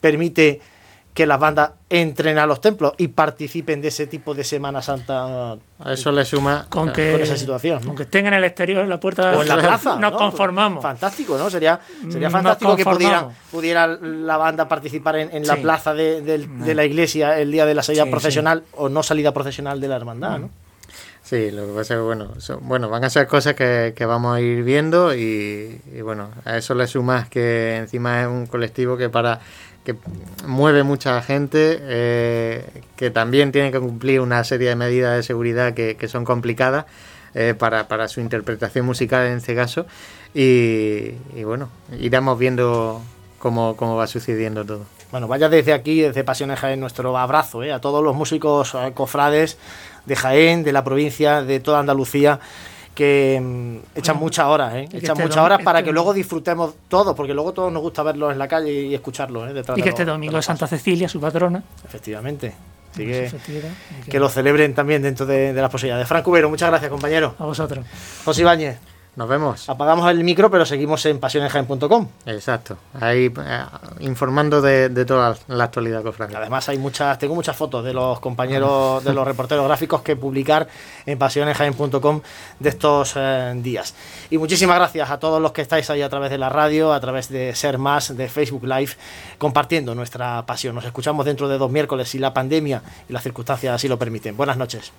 permite que las bandas entren a los templos y participen de ese tipo de Semana Santa. A eso le suma con que, esa situación. Con que estén en el exterior, en la puerta o en la plaza. Nos conformamos. Fantástico, ¿no? Sería, sería fantástico que pudiera, pudiera la banda participar en, la plaza de, de, la iglesia el día de la salida profesional o no salida profesional de la hermandad, ¿no? Sí, lo que pasa es que, bueno, bueno van a ser cosas que, que vamos a ir viendo y, y, bueno, a eso le sumas que encima es un colectivo que para que mueve mucha gente, eh, que también tiene que cumplir una serie de medidas de seguridad que, son complicadas eh, para, para, su interpretación musical en este caso. Y, bueno, iremos viendo cómo, cómo, va sucediendo todo. Bueno, vaya desde aquí, desde Pasiones Jaén, nuestro abrazo eh, a todos los músicos cofrades de Jaén, de la provincia, de toda Andalucía que mm, echan muchas horas, ¿eh? echan muchas horas para que luego disfrutemos todos, porque luego todos nos gusta verlos en la calle y escucharlos. ¿eh? y que este domingo es Santa Cecilia, su patrona. Efectivamente. Así que, que, lo celebren también dentro de, las posibilidades. Frank Cubero, muchas gracias, compañero. A vosotros. José Ibáñez. Nos vemos. Apagamos el micro, pero seguimos en pasionesjaen.com. Exacto. Ahí eh, informando de, toda la actualidad cofrade. Además hay muchas, tengo muchas fotos de los compañeros, de los reporteros gráficos que publicar en pasionesjaen.com de estos eh, días. Y muchísimas gracias a todos los que estáis ahí a través de la radio, a través de Ser Más, de Facebook Live, compartiendo nuestra pasión. Nos escuchamos dentro de dos miércoles si la pandemia y las circunstancias así lo permiten. Buenas noches.